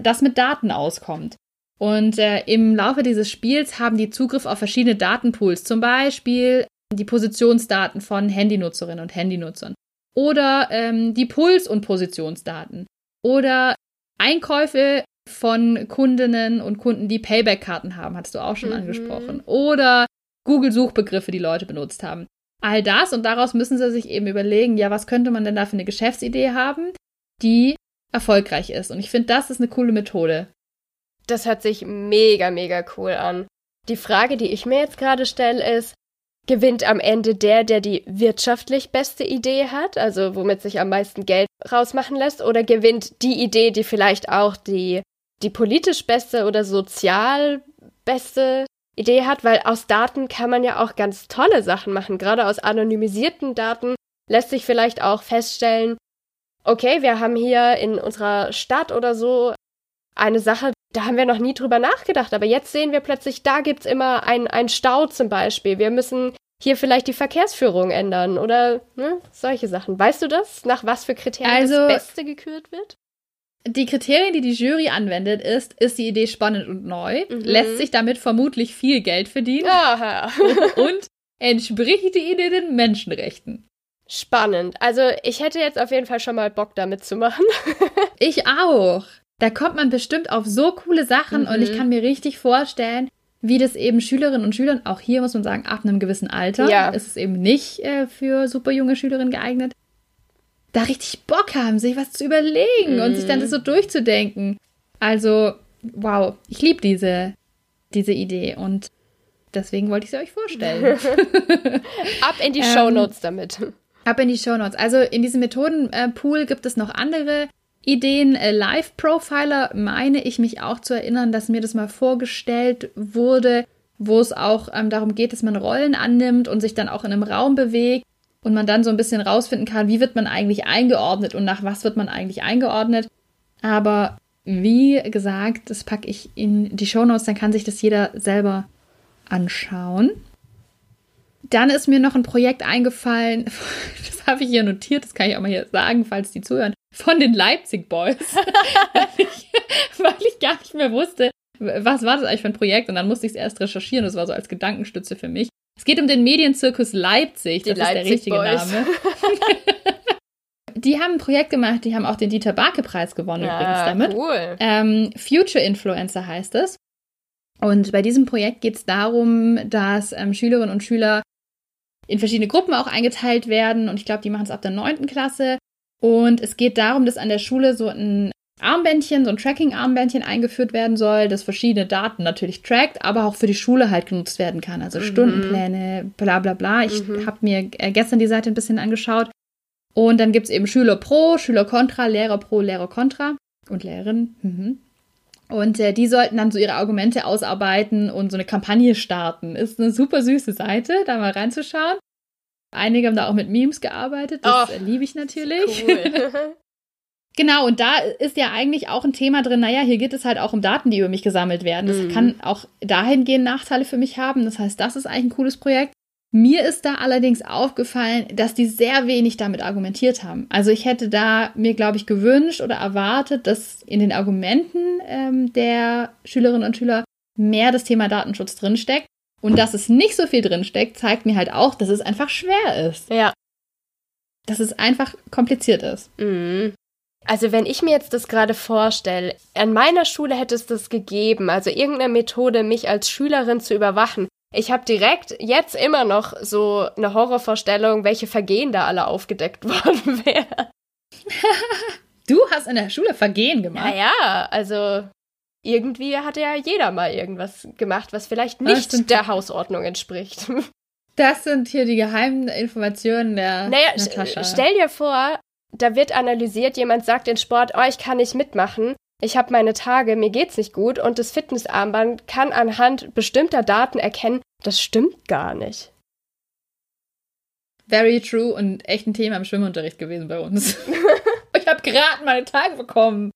das mit Daten auskommt. Und äh, im Laufe dieses Spiels haben die Zugriff auf verschiedene Datenpools, zum Beispiel die Positionsdaten von Handynutzerinnen und Handynutzern oder ähm, die Puls- und Positionsdaten oder Einkäufe von Kundinnen und Kunden, die Payback-Karten haben, hast du auch schon mhm. angesprochen. Oder Google-Suchbegriffe, die Leute benutzt haben. All das und daraus müssen sie sich eben überlegen, ja, was könnte man denn da für eine Geschäftsidee haben, die erfolgreich ist. Und ich finde, das ist eine coole Methode. Das hört sich mega, mega cool an. Die Frage, die ich mir jetzt gerade stelle, ist, gewinnt am Ende der, der die wirtschaftlich beste Idee hat, also womit sich am meisten Geld rausmachen lässt, oder gewinnt die Idee, die vielleicht auch die, die politisch beste oder sozial beste Idee hat, weil aus Daten kann man ja auch ganz tolle Sachen machen. Gerade aus anonymisierten Daten lässt sich vielleicht auch feststellen, okay, wir haben hier in unserer Stadt oder so eine Sache, da haben wir noch nie drüber nachgedacht, aber jetzt sehen wir plötzlich, da gibt's immer ein Stau zum Beispiel. Wir müssen hier vielleicht die Verkehrsführung ändern oder ne, solche Sachen. Weißt du das, nach was für Kriterien also, das Beste gekürt wird? Die Kriterien, die die Jury anwendet, ist, ist die Idee spannend und neu, mhm. lässt sich damit vermutlich viel Geld verdienen Aha. und [LAUGHS] entspricht die Idee den Menschenrechten. Spannend. Also ich hätte jetzt auf jeden Fall schon mal Bock damit zu machen. [LAUGHS] ich auch. Da kommt man bestimmt auf so coole Sachen mhm. und ich mhm. kann mir richtig vorstellen, wie das eben Schülerinnen und Schülern, auch hier muss man sagen, ab einem gewissen Alter, ja. ist es eben nicht äh, für super junge Schülerinnen geeignet, da richtig Bock haben, sich was zu überlegen mhm. und sich dann das so mhm. durchzudenken. Also, wow, ich liebe diese, diese Idee und deswegen wollte ich sie euch vorstellen. [LAUGHS] ab in die ähm, Shownotes damit. Ab in die Shownotes. Also in diesem Methodenpool gibt es noch andere Ideen. Äh, Live Profiler meine ich mich auch zu erinnern, dass mir das mal vorgestellt wurde, wo es auch ähm, darum geht, dass man Rollen annimmt und sich dann auch in einem Raum bewegt und man dann so ein bisschen rausfinden kann, wie wird man eigentlich eingeordnet und nach was wird man eigentlich eingeordnet. Aber wie gesagt, das packe ich in die Shownotes, dann kann sich das jeder selber anschauen. Dann ist mir noch ein Projekt eingefallen, [LAUGHS] das habe ich hier notiert, das kann ich auch mal hier sagen, falls die zuhören von den Leipzig Boys, [LAUGHS] weil, ich, weil, ich, gar nicht mehr wusste, was war das eigentlich für ein Projekt und dann musste ich es erst recherchieren, das war so als Gedankenstütze für mich. Es geht um den Medienzirkus Leipzig, das die ist Leipzig der richtige Boys. Name. die haben ein Projekt gemacht, die haben auch den Dieter Barke-Preis gewonnen ja, übrigens damit. Cool. Ähm, Future Influencer heißt es. Und bei diesem Projekt geht es darum, dass ähm, Schülerinnen und Schüler in verschiedene Gruppen auch eingeteilt werden. Und ich glaube, die machen es ab der neunten Klasse. Und es geht darum, dass an der Schule so ein Armbändchen, so ein Tracking-Armbändchen eingeführt werden soll, das verschiedene Daten natürlich trackt, aber auch für die Schule halt genutzt werden kann. Also mhm. Stundenpläne, bla bla bla. Ich mhm. habe mir äh, gestern die Seite ein bisschen angeschaut. Und dann gibt es eben Schüler Pro, Schüler Contra, Lehrer Pro, Lehrer Contra und Lehrerin. Mhm. Und äh, die sollten dann so ihre Argumente ausarbeiten und so eine Kampagne starten. Ist eine super süße Seite, da mal reinzuschauen. Einige haben da auch mit Memes gearbeitet, das oh, liebe ich natürlich. Cool. [LAUGHS] [LAUGHS] genau, und da ist ja eigentlich auch ein Thema drin, naja, hier geht es halt auch um Daten, die über mich gesammelt werden. Das mhm. kann auch dahingehend Nachteile für mich haben. Das heißt, das ist eigentlich ein cooles Projekt. Mir ist da allerdings aufgefallen, dass die sehr wenig damit argumentiert haben. Also ich hätte da mir, glaube ich, gewünscht oder erwartet, dass in den Argumenten ähm, der Schülerinnen und Schüler mehr das Thema Datenschutz drinsteckt. Und dass es nicht so viel drinsteckt, zeigt mir halt auch, dass es einfach schwer ist. Ja. Dass es einfach kompliziert ist. Mhm. Also wenn ich mir jetzt das gerade vorstelle, an meiner Schule hätte es das gegeben, also irgendeine Methode, mich als Schülerin zu überwachen. Ich habe direkt jetzt immer noch so eine Horrorvorstellung, welche Vergehen da alle aufgedeckt [LAUGHS] worden wären. [LAUGHS] du hast in der Schule Vergehen gemacht? Naja, also irgendwie hat ja jeder mal irgendwas gemacht, was vielleicht nicht der Hausordnung entspricht. Das sind hier die geheimen Informationen der naja, Natascha. Stell dir vor, da wird analysiert, jemand sagt in Sport, oh, ich kann nicht mitmachen, ich habe meine Tage, mir geht's nicht gut und das Fitnessarmband kann anhand bestimmter Daten erkennen, das stimmt gar nicht. Very true und echt ein Thema im Schwimmunterricht gewesen bei uns. [LAUGHS] ich habe gerade meine Tage bekommen.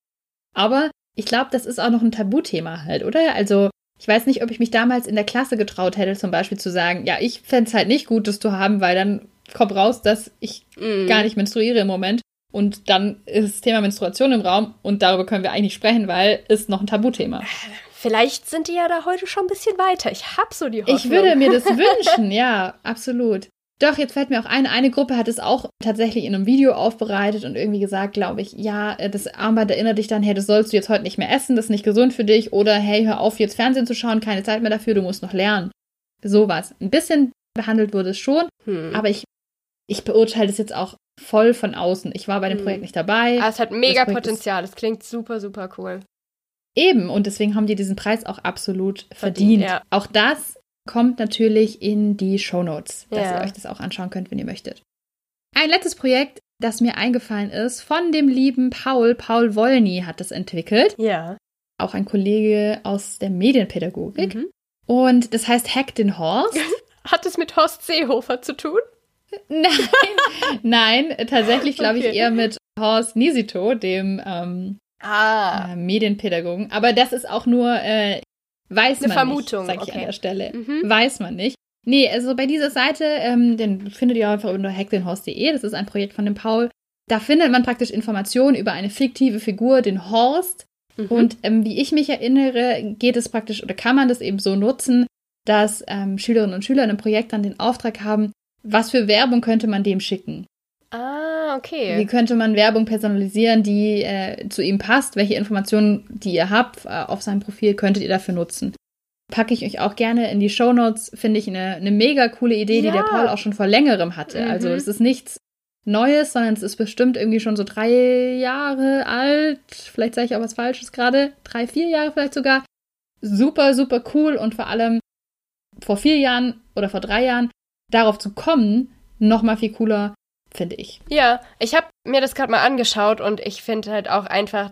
Aber ich glaube, das ist auch noch ein Tabuthema halt, oder? Also, ich weiß nicht, ob ich mich damals in der Klasse getraut hätte, zum Beispiel zu sagen, ja, ich fände es halt nicht gut, das zu haben, weil dann kommt raus, dass ich mm. gar nicht menstruiere im Moment. Und dann ist das Thema Menstruation im Raum und darüber können wir eigentlich sprechen, weil es noch ein Tabuthema. Vielleicht sind die ja da heute schon ein bisschen weiter. Ich hab so die Hoffnung. Ich würde mir das [LAUGHS] wünschen, ja, absolut. Doch, jetzt fällt mir auch ein, eine Gruppe hat es auch tatsächlich in einem Video aufbereitet und irgendwie gesagt, glaube ich, ja, das Armband erinnert dich dann, hey, das sollst du jetzt heute nicht mehr essen, das ist nicht gesund für dich oder hey, hör auf, jetzt Fernsehen zu schauen, keine Zeit mehr dafür, du musst noch lernen. Sowas. Ein bisschen behandelt wurde es schon, hm. aber ich, ich beurteile das jetzt auch voll von außen. Ich war bei dem hm. Projekt nicht dabei. Ah, es hat mega Potenzial, es klingt super, super cool. Eben, und deswegen haben die diesen Preis auch absolut verdient. verdient ja. Auch das kommt natürlich in die Show Notes, dass ja. ihr euch das auch anschauen könnt, wenn ihr möchtet. Ein letztes Projekt, das mir eingefallen ist, von dem lieben Paul. Paul Wolny hat das entwickelt. Ja. Auch ein Kollege aus der Medienpädagogik. Mhm. Und das heißt Hack den Horst. [LAUGHS] Hat es mit Horst Seehofer zu tun? Nein, nein, tatsächlich glaube okay. ich eher mit Horst Nisito, dem ähm, ah. äh, Medienpädagogen. Aber das ist auch nur äh, Weiß Eine man Vermutung, nicht, sag ich okay. an der Stelle. Mhm. Weiß man nicht. Nee, also bei dieser Seite, ähm, den findet ihr einfach unter hackdenhorst.de, das ist ein Projekt von dem Paul. Da findet man praktisch Informationen über eine fiktive Figur, den Horst. Mhm. Und ähm, wie ich mich erinnere, geht es praktisch oder kann man das eben so nutzen, dass ähm, Schülerinnen und Schüler in einem Projekt dann den Auftrag haben, was für Werbung könnte man dem schicken? Ah, okay. Wie könnte man Werbung personalisieren, die äh, zu ihm passt? Welche Informationen, die ihr habt äh, auf seinem Profil, könntet ihr dafür nutzen? Packe ich euch auch gerne in die Show Notes. Finde ich eine, eine mega coole Idee, ja. die der Paul auch schon vor längerem hatte. Mhm. Also es ist nichts Neues, sondern es ist bestimmt irgendwie schon so drei Jahre alt. Vielleicht sage ich auch was Falsches gerade. Drei, vier Jahre vielleicht sogar. Super, super cool und vor allem vor vier Jahren oder vor drei Jahren darauf zu kommen, noch mal viel cooler finde ich. Ja, ich habe mir das gerade mal angeschaut und ich finde halt auch einfach,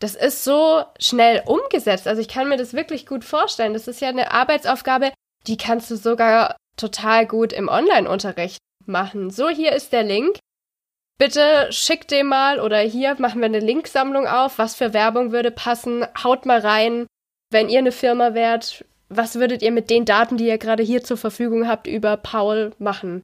das ist so schnell umgesetzt. Also ich kann mir das wirklich gut vorstellen. Das ist ja eine Arbeitsaufgabe, die kannst du sogar total gut im Online-Unterricht machen. So, hier ist der Link. Bitte schickt dem mal oder hier machen wir eine Linksammlung auf. Was für Werbung würde passen? Haut mal rein. Wenn ihr eine Firma wärt, was würdet ihr mit den Daten, die ihr gerade hier zur Verfügung habt, über Paul machen?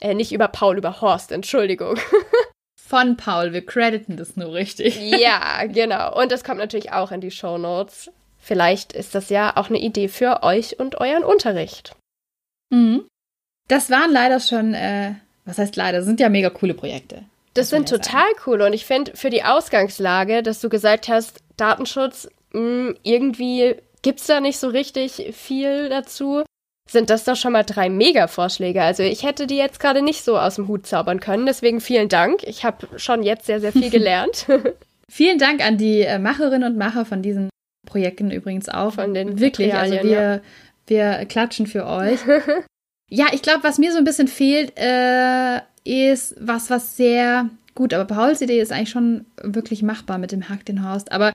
Äh, nicht über Paul, über Horst, Entschuldigung. [LAUGHS] Von Paul, wir crediten das nur richtig. ja, [LAUGHS] genau. Und das kommt natürlich auch in die Show Notes. Vielleicht ist das ja auch eine Idee für euch und euren Unterricht. Mhm. Das waren leider schon, äh, was heißt leider, sind ja mega coole Projekte. Das sind ja total sagen. cool und ich finde für die Ausgangslage, dass du gesagt hast, Datenschutz, mh, hm, irgendwie gibt es da nicht so richtig viel dazu sind das doch schon mal drei Mega-Vorschläge. Also ich hätte die jetzt gerade nicht so aus dem Hut zaubern können. Deswegen vielen Dank. Ich habe schon jetzt sehr, sehr viel [LAUGHS] gelernt. [LAUGHS] vielen Dank an die äh, Macherinnen und Macher von diesen Projekten übrigens auch. Von den Wirklich, also wir, ja. wir klatschen für euch. [LAUGHS] ja, ich glaube, was mir so ein bisschen fehlt, äh, ist was, was sehr gut, aber Pauls Idee ist eigentlich schon wirklich machbar mit dem Hack den Horst. Aber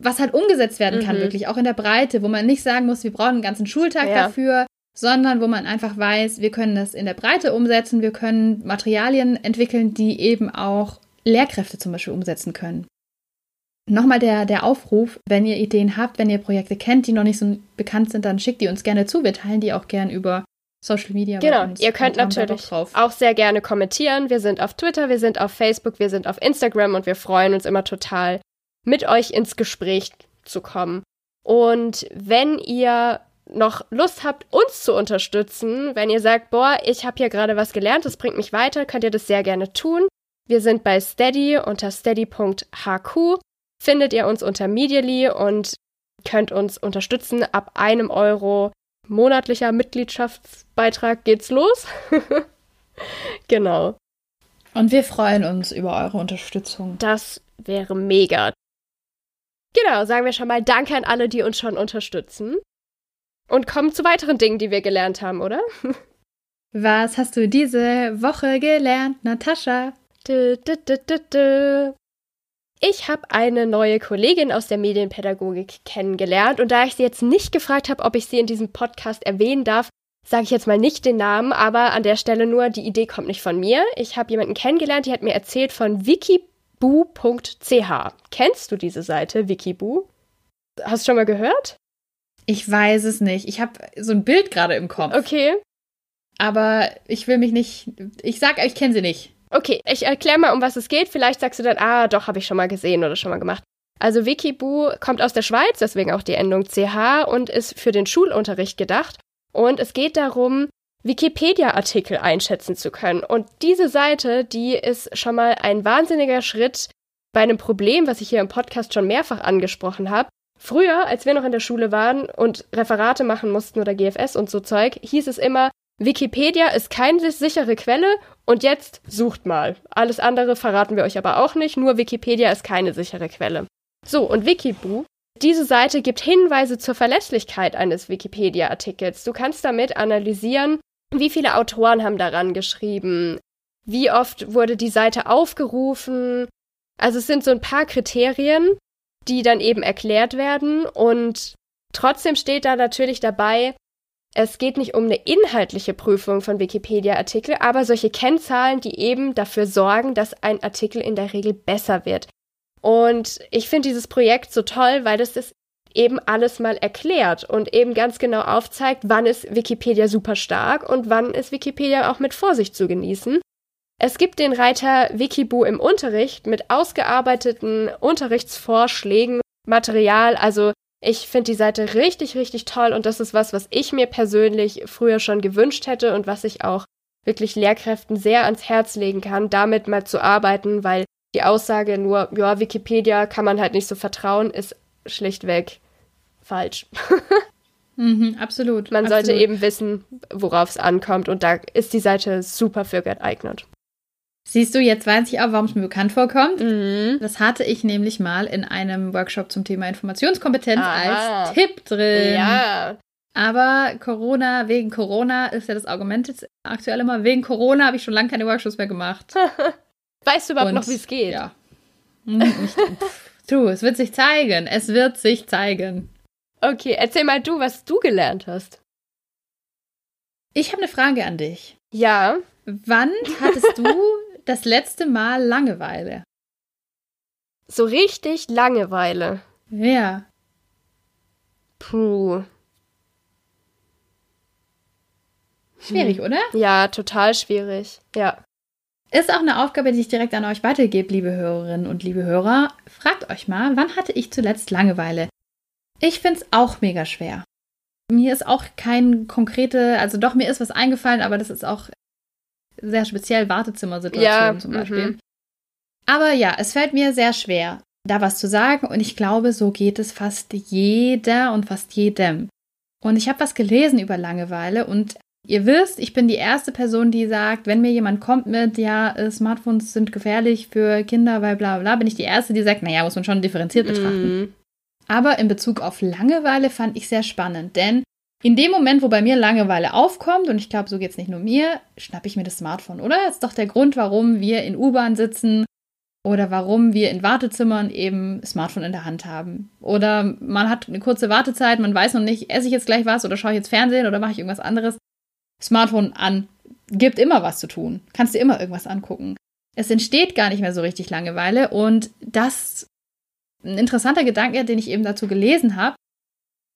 was halt umgesetzt werden kann, mhm. wirklich auch in der Breite, wo man nicht sagen muss, wir brauchen einen ganzen Schultag ja. dafür, sondern wo man einfach weiß, wir können das in der Breite umsetzen, wir können Materialien entwickeln, die eben auch Lehrkräfte zum Beispiel umsetzen können. Nochmal der, der Aufruf, wenn ihr Ideen habt, wenn ihr Projekte kennt, die noch nicht so bekannt sind, dann schickt die uns gerne zu. Wir teilen die auch gern über Social Media. Genau, ihr könnt natürlich auch sehr gerne kommentieren. Wir sind auf Twitter, wir sind auf Facebook, wir sind auf Instagram und wir freuen uns immer total, mit euch ins Gespräch zu kommen. Und wenn ihr noch Lust habt, uns zu unterstützen, wenn ihr sagt, boah, ich habe hier gerade was gelernt, das bringt mich weiter, könnt ihr das sehr gerne tun. Wir sind bei Steady unter steady.hq. Findet ihr uns unter Medially und könnt uns unterstützen. Ab einem Euro monatlicher Mitgliedschaftsbeitrag geht's los. [LAUGHS] genau. Und wir freuen uns über eure Unterstützung. Das wäre mega. Genau, sagen wir schon mal Danke an alle, die uns schon unterstützen. Und kommen zu weiteren Dingen, die wir gelernt haben, oder? [LAUGHS] Was hast du diese Woche gelernt, Natascha? Ich habe eine neue Kollegin aus der Medienpädagogik kennengelernt und da ich sie jetzt nicht gefragt habe, ob ich sie in diesem Podcast erwähnen darf, sage ich jetzt mal nicht den Namen, aber an der Stelle nur, die Idee kommt nicht von mir. Ich habe jemanden kennengelernt, die hat mir erzählt von wikibu.ch. Kennst du diese Seite, Wikibu? Hast du schon mal gehört? Ich weiß es nicht. Ich habe so ein Bild gerade im Kopf. Okay. Aber ich will mich nicht. Ich sag, ich kenne sie nicht. Okay, ich erkläre mal, um was es geht. Vielleicht sagst du dann, ah, doch, habe ich schon mal gesehen oder schon mal gemacht. Also Wikibu kommt aus der Schweiz, deswegen auch die Endung CH und ist für den Schulunterricht gedacht. Und es geht darum, Wikipedia-Artikel einschätzen zu können. Und diese Seite, die ist schon mal ein wahnsinniger Schritt bei einem Problem, was ich hier im Podcast schon mehrfach angesprochen habe. Früher, als wir noch in der Schule waren und Referate machen mussten oder GFS und so Zeug, hieß es immer, Wikipedia ist keine sichere Quelle und jetzt sucht mal. Alles andere verraten wir euch aber auch nicht, nur Wikipedia ist keine sichere Quelle. So, und Wikibu, diese Seite gibt Hinweise zur Verlässlichkeit eines Wikipedia-Artikels. Du kannst damit analysieren, wie viele Autoren haben daran geschrieben, wie oft wurde die Seite aufgerufen. Also es sind so ein paar Kriterien, die dann eben erklärt werden und trotzdem steht da natürlich dabei, es geht nicht um eine inhaltliche Prüfung von Wikipedia-Artikel, aber solche Kennzahlen, die eben dafür sorgen, dass ein Artikel in der Regel besser wird. Und ich finde dieses Projekt so toll, weil das das eben alles mal erklärt und eben ganz genau aufzeigt, wann ist Wikipedia super stark und wann ist Wikipedia auch mit Vorsicht zu genießen. Es gibt den Reiter Wikibu im Unterricht mit ausgearbeiteten Unterrichtsvorschlägen, Material, also ich finde die Seite richtig, richtig toll und das ist was, was ich mir persönlich früher schon gewünscht hätte und was ich auch wirklich Lehrkräften sehr ans Herz legen kann, damit mal zu arbeiten, weil die Aussage nur, ja, Wikipedia kann man halt nicht so vertrauen, ist schlichtweg falsch. mhm, absolut. Man absolut. sollte eben wissen, worauf es ankommt und da ist die Seite super für geeignet. Siehst du, jetzt weiß ich auch, warum es mir bekannt vorkommt. Mhm. Das hatte ich nämlich mal in einem Workshop zum Thema Informationskompetenz Aha. als Tipp drin. Ja. Aber Corona, wegen Corona ist ja das Argument jetzt aktuell immer, wegen Corona habe ich schon lange keine Workshops mehr gemacht. [LAUGHS] weißt du überhaupt Und, noch, wie es geht? Ja. Hm, ich, [LAUGHS] du, es wird sich zeigen. Es wird sich zeigen. Okay, erzähl mal du, was du gelernt hast. Ich habe eine Frage an dich. Ja. Wann [LAUGHS] hattest du das letzte Mal Langeweile? So richtig Langeweile. Ja. Puh. Schwierig, hm. oder? Ja, total schwierig. Ja. Ist auch eine Aufgabe, die ich direkt an euch weitergebe, liebe Hörerinnen und liebe Hörer. Fragt euch mal, wann hatte ich zuletzt Langeweile? Ich finde es auch mega schwer. Mir ist auch kein konkrete, also doch, mir ist was eingefallen, aber das ist auch sehr speziell Wartezimmersituationen ja, zum Beispiel. Mhm. Aber ja, es fällt mir sehr schwer, da was zu sagen und ich glaube, so geht es fast jeder und fast jedem. Und ich habe was gelesen über Langeweile und ihr wisst, ich bin die erste Person, die sagt, wenn mir jemand kommt mit, ja, äh, Smartphones sind gefährlich für Kinder, weil bla bla, bin ich die erste, die sagt, naja, muss man schon differenziert betrachten. Mhm. Aber in Bezug auf Langeweile fand ich sehr spannend, denn in dem Moment, wo bei mir Langeweile aufkommt, und ich glaube, so geht es nicht nur mir, schnappe ich mir das Smartphone, oder? Das ist doch der Grund, warum wir in U-Bahn sitzen oder warum wir in Wartezimmern eben Smartphone in der Hand haben. Oder man hat eine kurze Wartezeit, man weiß noch nicht, esse ich jetzt gleich was oder schaue ich jetzt Fernsehen oder mache ich irgendwas anderes. Smartphone an. Gibt immer was zu tun. Kannst dir immer irgendwas angucken. Es entsteht gar nicht mehr so richtig Langeweile und das, ein interessanter Gedanke, den ich eben dazu gelesen habe,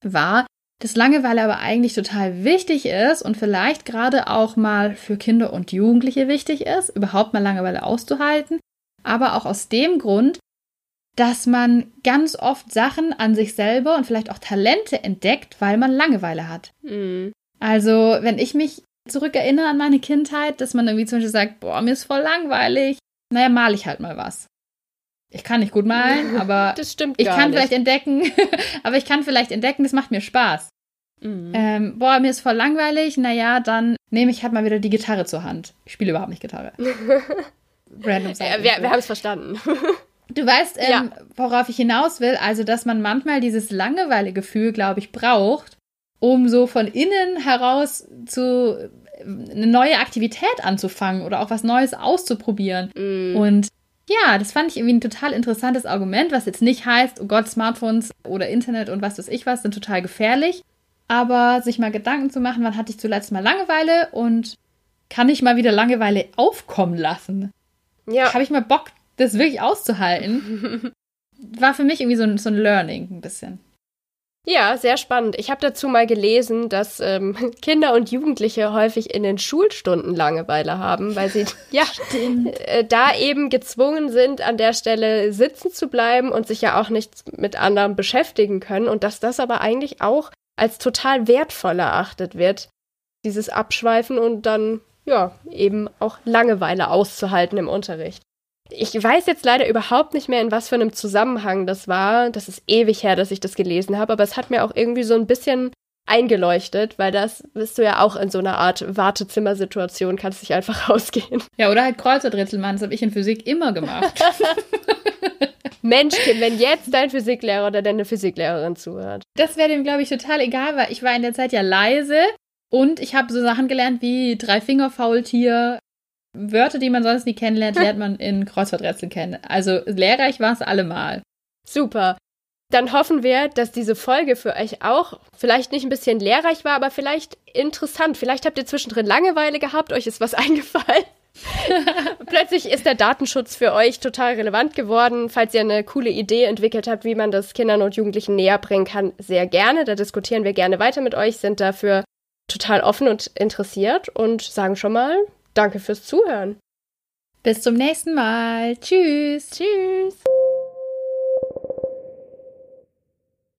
war, dass Langeweile aber eigentlich total wichtig ist und vielleicht gerade auch mal für Kinder und Jugendliche wichtig ist, überhaupt mal Langeweile auszuhalten, aber auch aus dem Grund, dass man ganz oft Sachen an sich selber und vielleicht auch Talente entdeckt, weil man Langeweile hat. Mhm. Also, wenn ich mich zurückerinnere an meine Kindheit, dass man irgendwie zum Beispiel sagt, boah, mir ist voll langweilig, naja, male ich halt mal was. Ich kann nicht gut malen, [LAUGHS] aber das stimmt ich kann nicht. vielleicht entdecken, [LAUGHS] aber ich kann vielleicht entdecken, das macht mir Spaß. Mhm. Ähm, boah, mir ist voll langweilig, naja, dann nehme ich halt mal wieder die Gitarre zur Hand. Ich spiele überhaupt nicht Gitarre. [LAUGHS] Random ja, wir, wir haben es verstanden. Du weißt, ähm, ja. worauf ich hinaus will, also dass man manchmal dieses Langeweilegefühl, glaube ich, braucht, um so von innen heraus zu eine neue Aktivität anzufangen oder auch was Neues auszuprobieren. Mm. Und ja, das fand ich irgendwie ein total interessantes Argument, was jetzt nicht heißt, oh Gott, Smartphones oder Internet und was weiß ich was sind total gefährlich. Aber sich mal Gedanken zu machen, wann hatte ich zuletzt mal Langeweile und kann ich mal wieder Langeweile aufkommen lassen? Ja. Habe ich mal Bock, das wirklich auszuhalten, [LAUGHS] war für mich irgendwie so ein, so ein Learning ein bisschen. Ja, sehr spannend. Ich habe dazu mal gelesen, dass ähm, [LAUGHS] Kinder und Jugendliche häufig in den Schulstunden Langeweile haben, weil sie [LAUGHS] ja äh, da eben gezwungen sind, an der Stelle sitzen zu bleiben und sich ja auch nicht mit anderen beschäftigen können und dass das aber eigentlich auch als total wertvoll erachtet wird, dieses Abschweifen und dann ja eben auch Langeweile auszuhalten im Unterricht. Ich weiß jetzt leider überhaupt nicht mehr, in was für einem Zusammenhang das war. Das ist ewig her, dass ich das gelesen habe, aber es hat mir auch irgendwie so ein bisschen eingeleuchtet, weil das bist du ja auch in so einer Art Wartezimmersituation, kannst dich einfach [LAUGHS] rausgehen. Ja, oder halt Kreuzworträtselmann, das habe ich in Physik immer gemacht. [LAUGHS] Mensch, wenn jetzt dein Physiklehrer oder deine Physiklehrerin zuhört. Das wäre dem, glaube ich, total egal, weil ich war in der Zeit ja leise und ich habe so Sachen gelernt wie Drei-Finger-Faultier, Wörter, die man sonst nie kennenlernt, [LAUGHS] lernt man in Kreuzworträtseln kennen. Also lehrreich war es allemal. Super. Dann hoffen wir, dass diese Folge für euch auch vielleicht nicht ein bisschen lehrreich war, aber vielleicht interessant. Vielleicht habt ihr zwischendrin Langeweile gehabt, euch ist was [LAUGHS] eingefallen. [LAUGHS] Plötzlich ist der Datenschutz für euch total relevant geworden. Falls ihr eine coole Idee entwickelt habt, wie man das Kindern und Jugendlichen näher bringen kann, sehr gerne. Da diskutieren wir gerne weiter mit euch, sind dafür total offen und interessiert und sagen schon mal Danke fürs Zuhören. Bis zum nächsten Mal. Tschüss. Tschüss.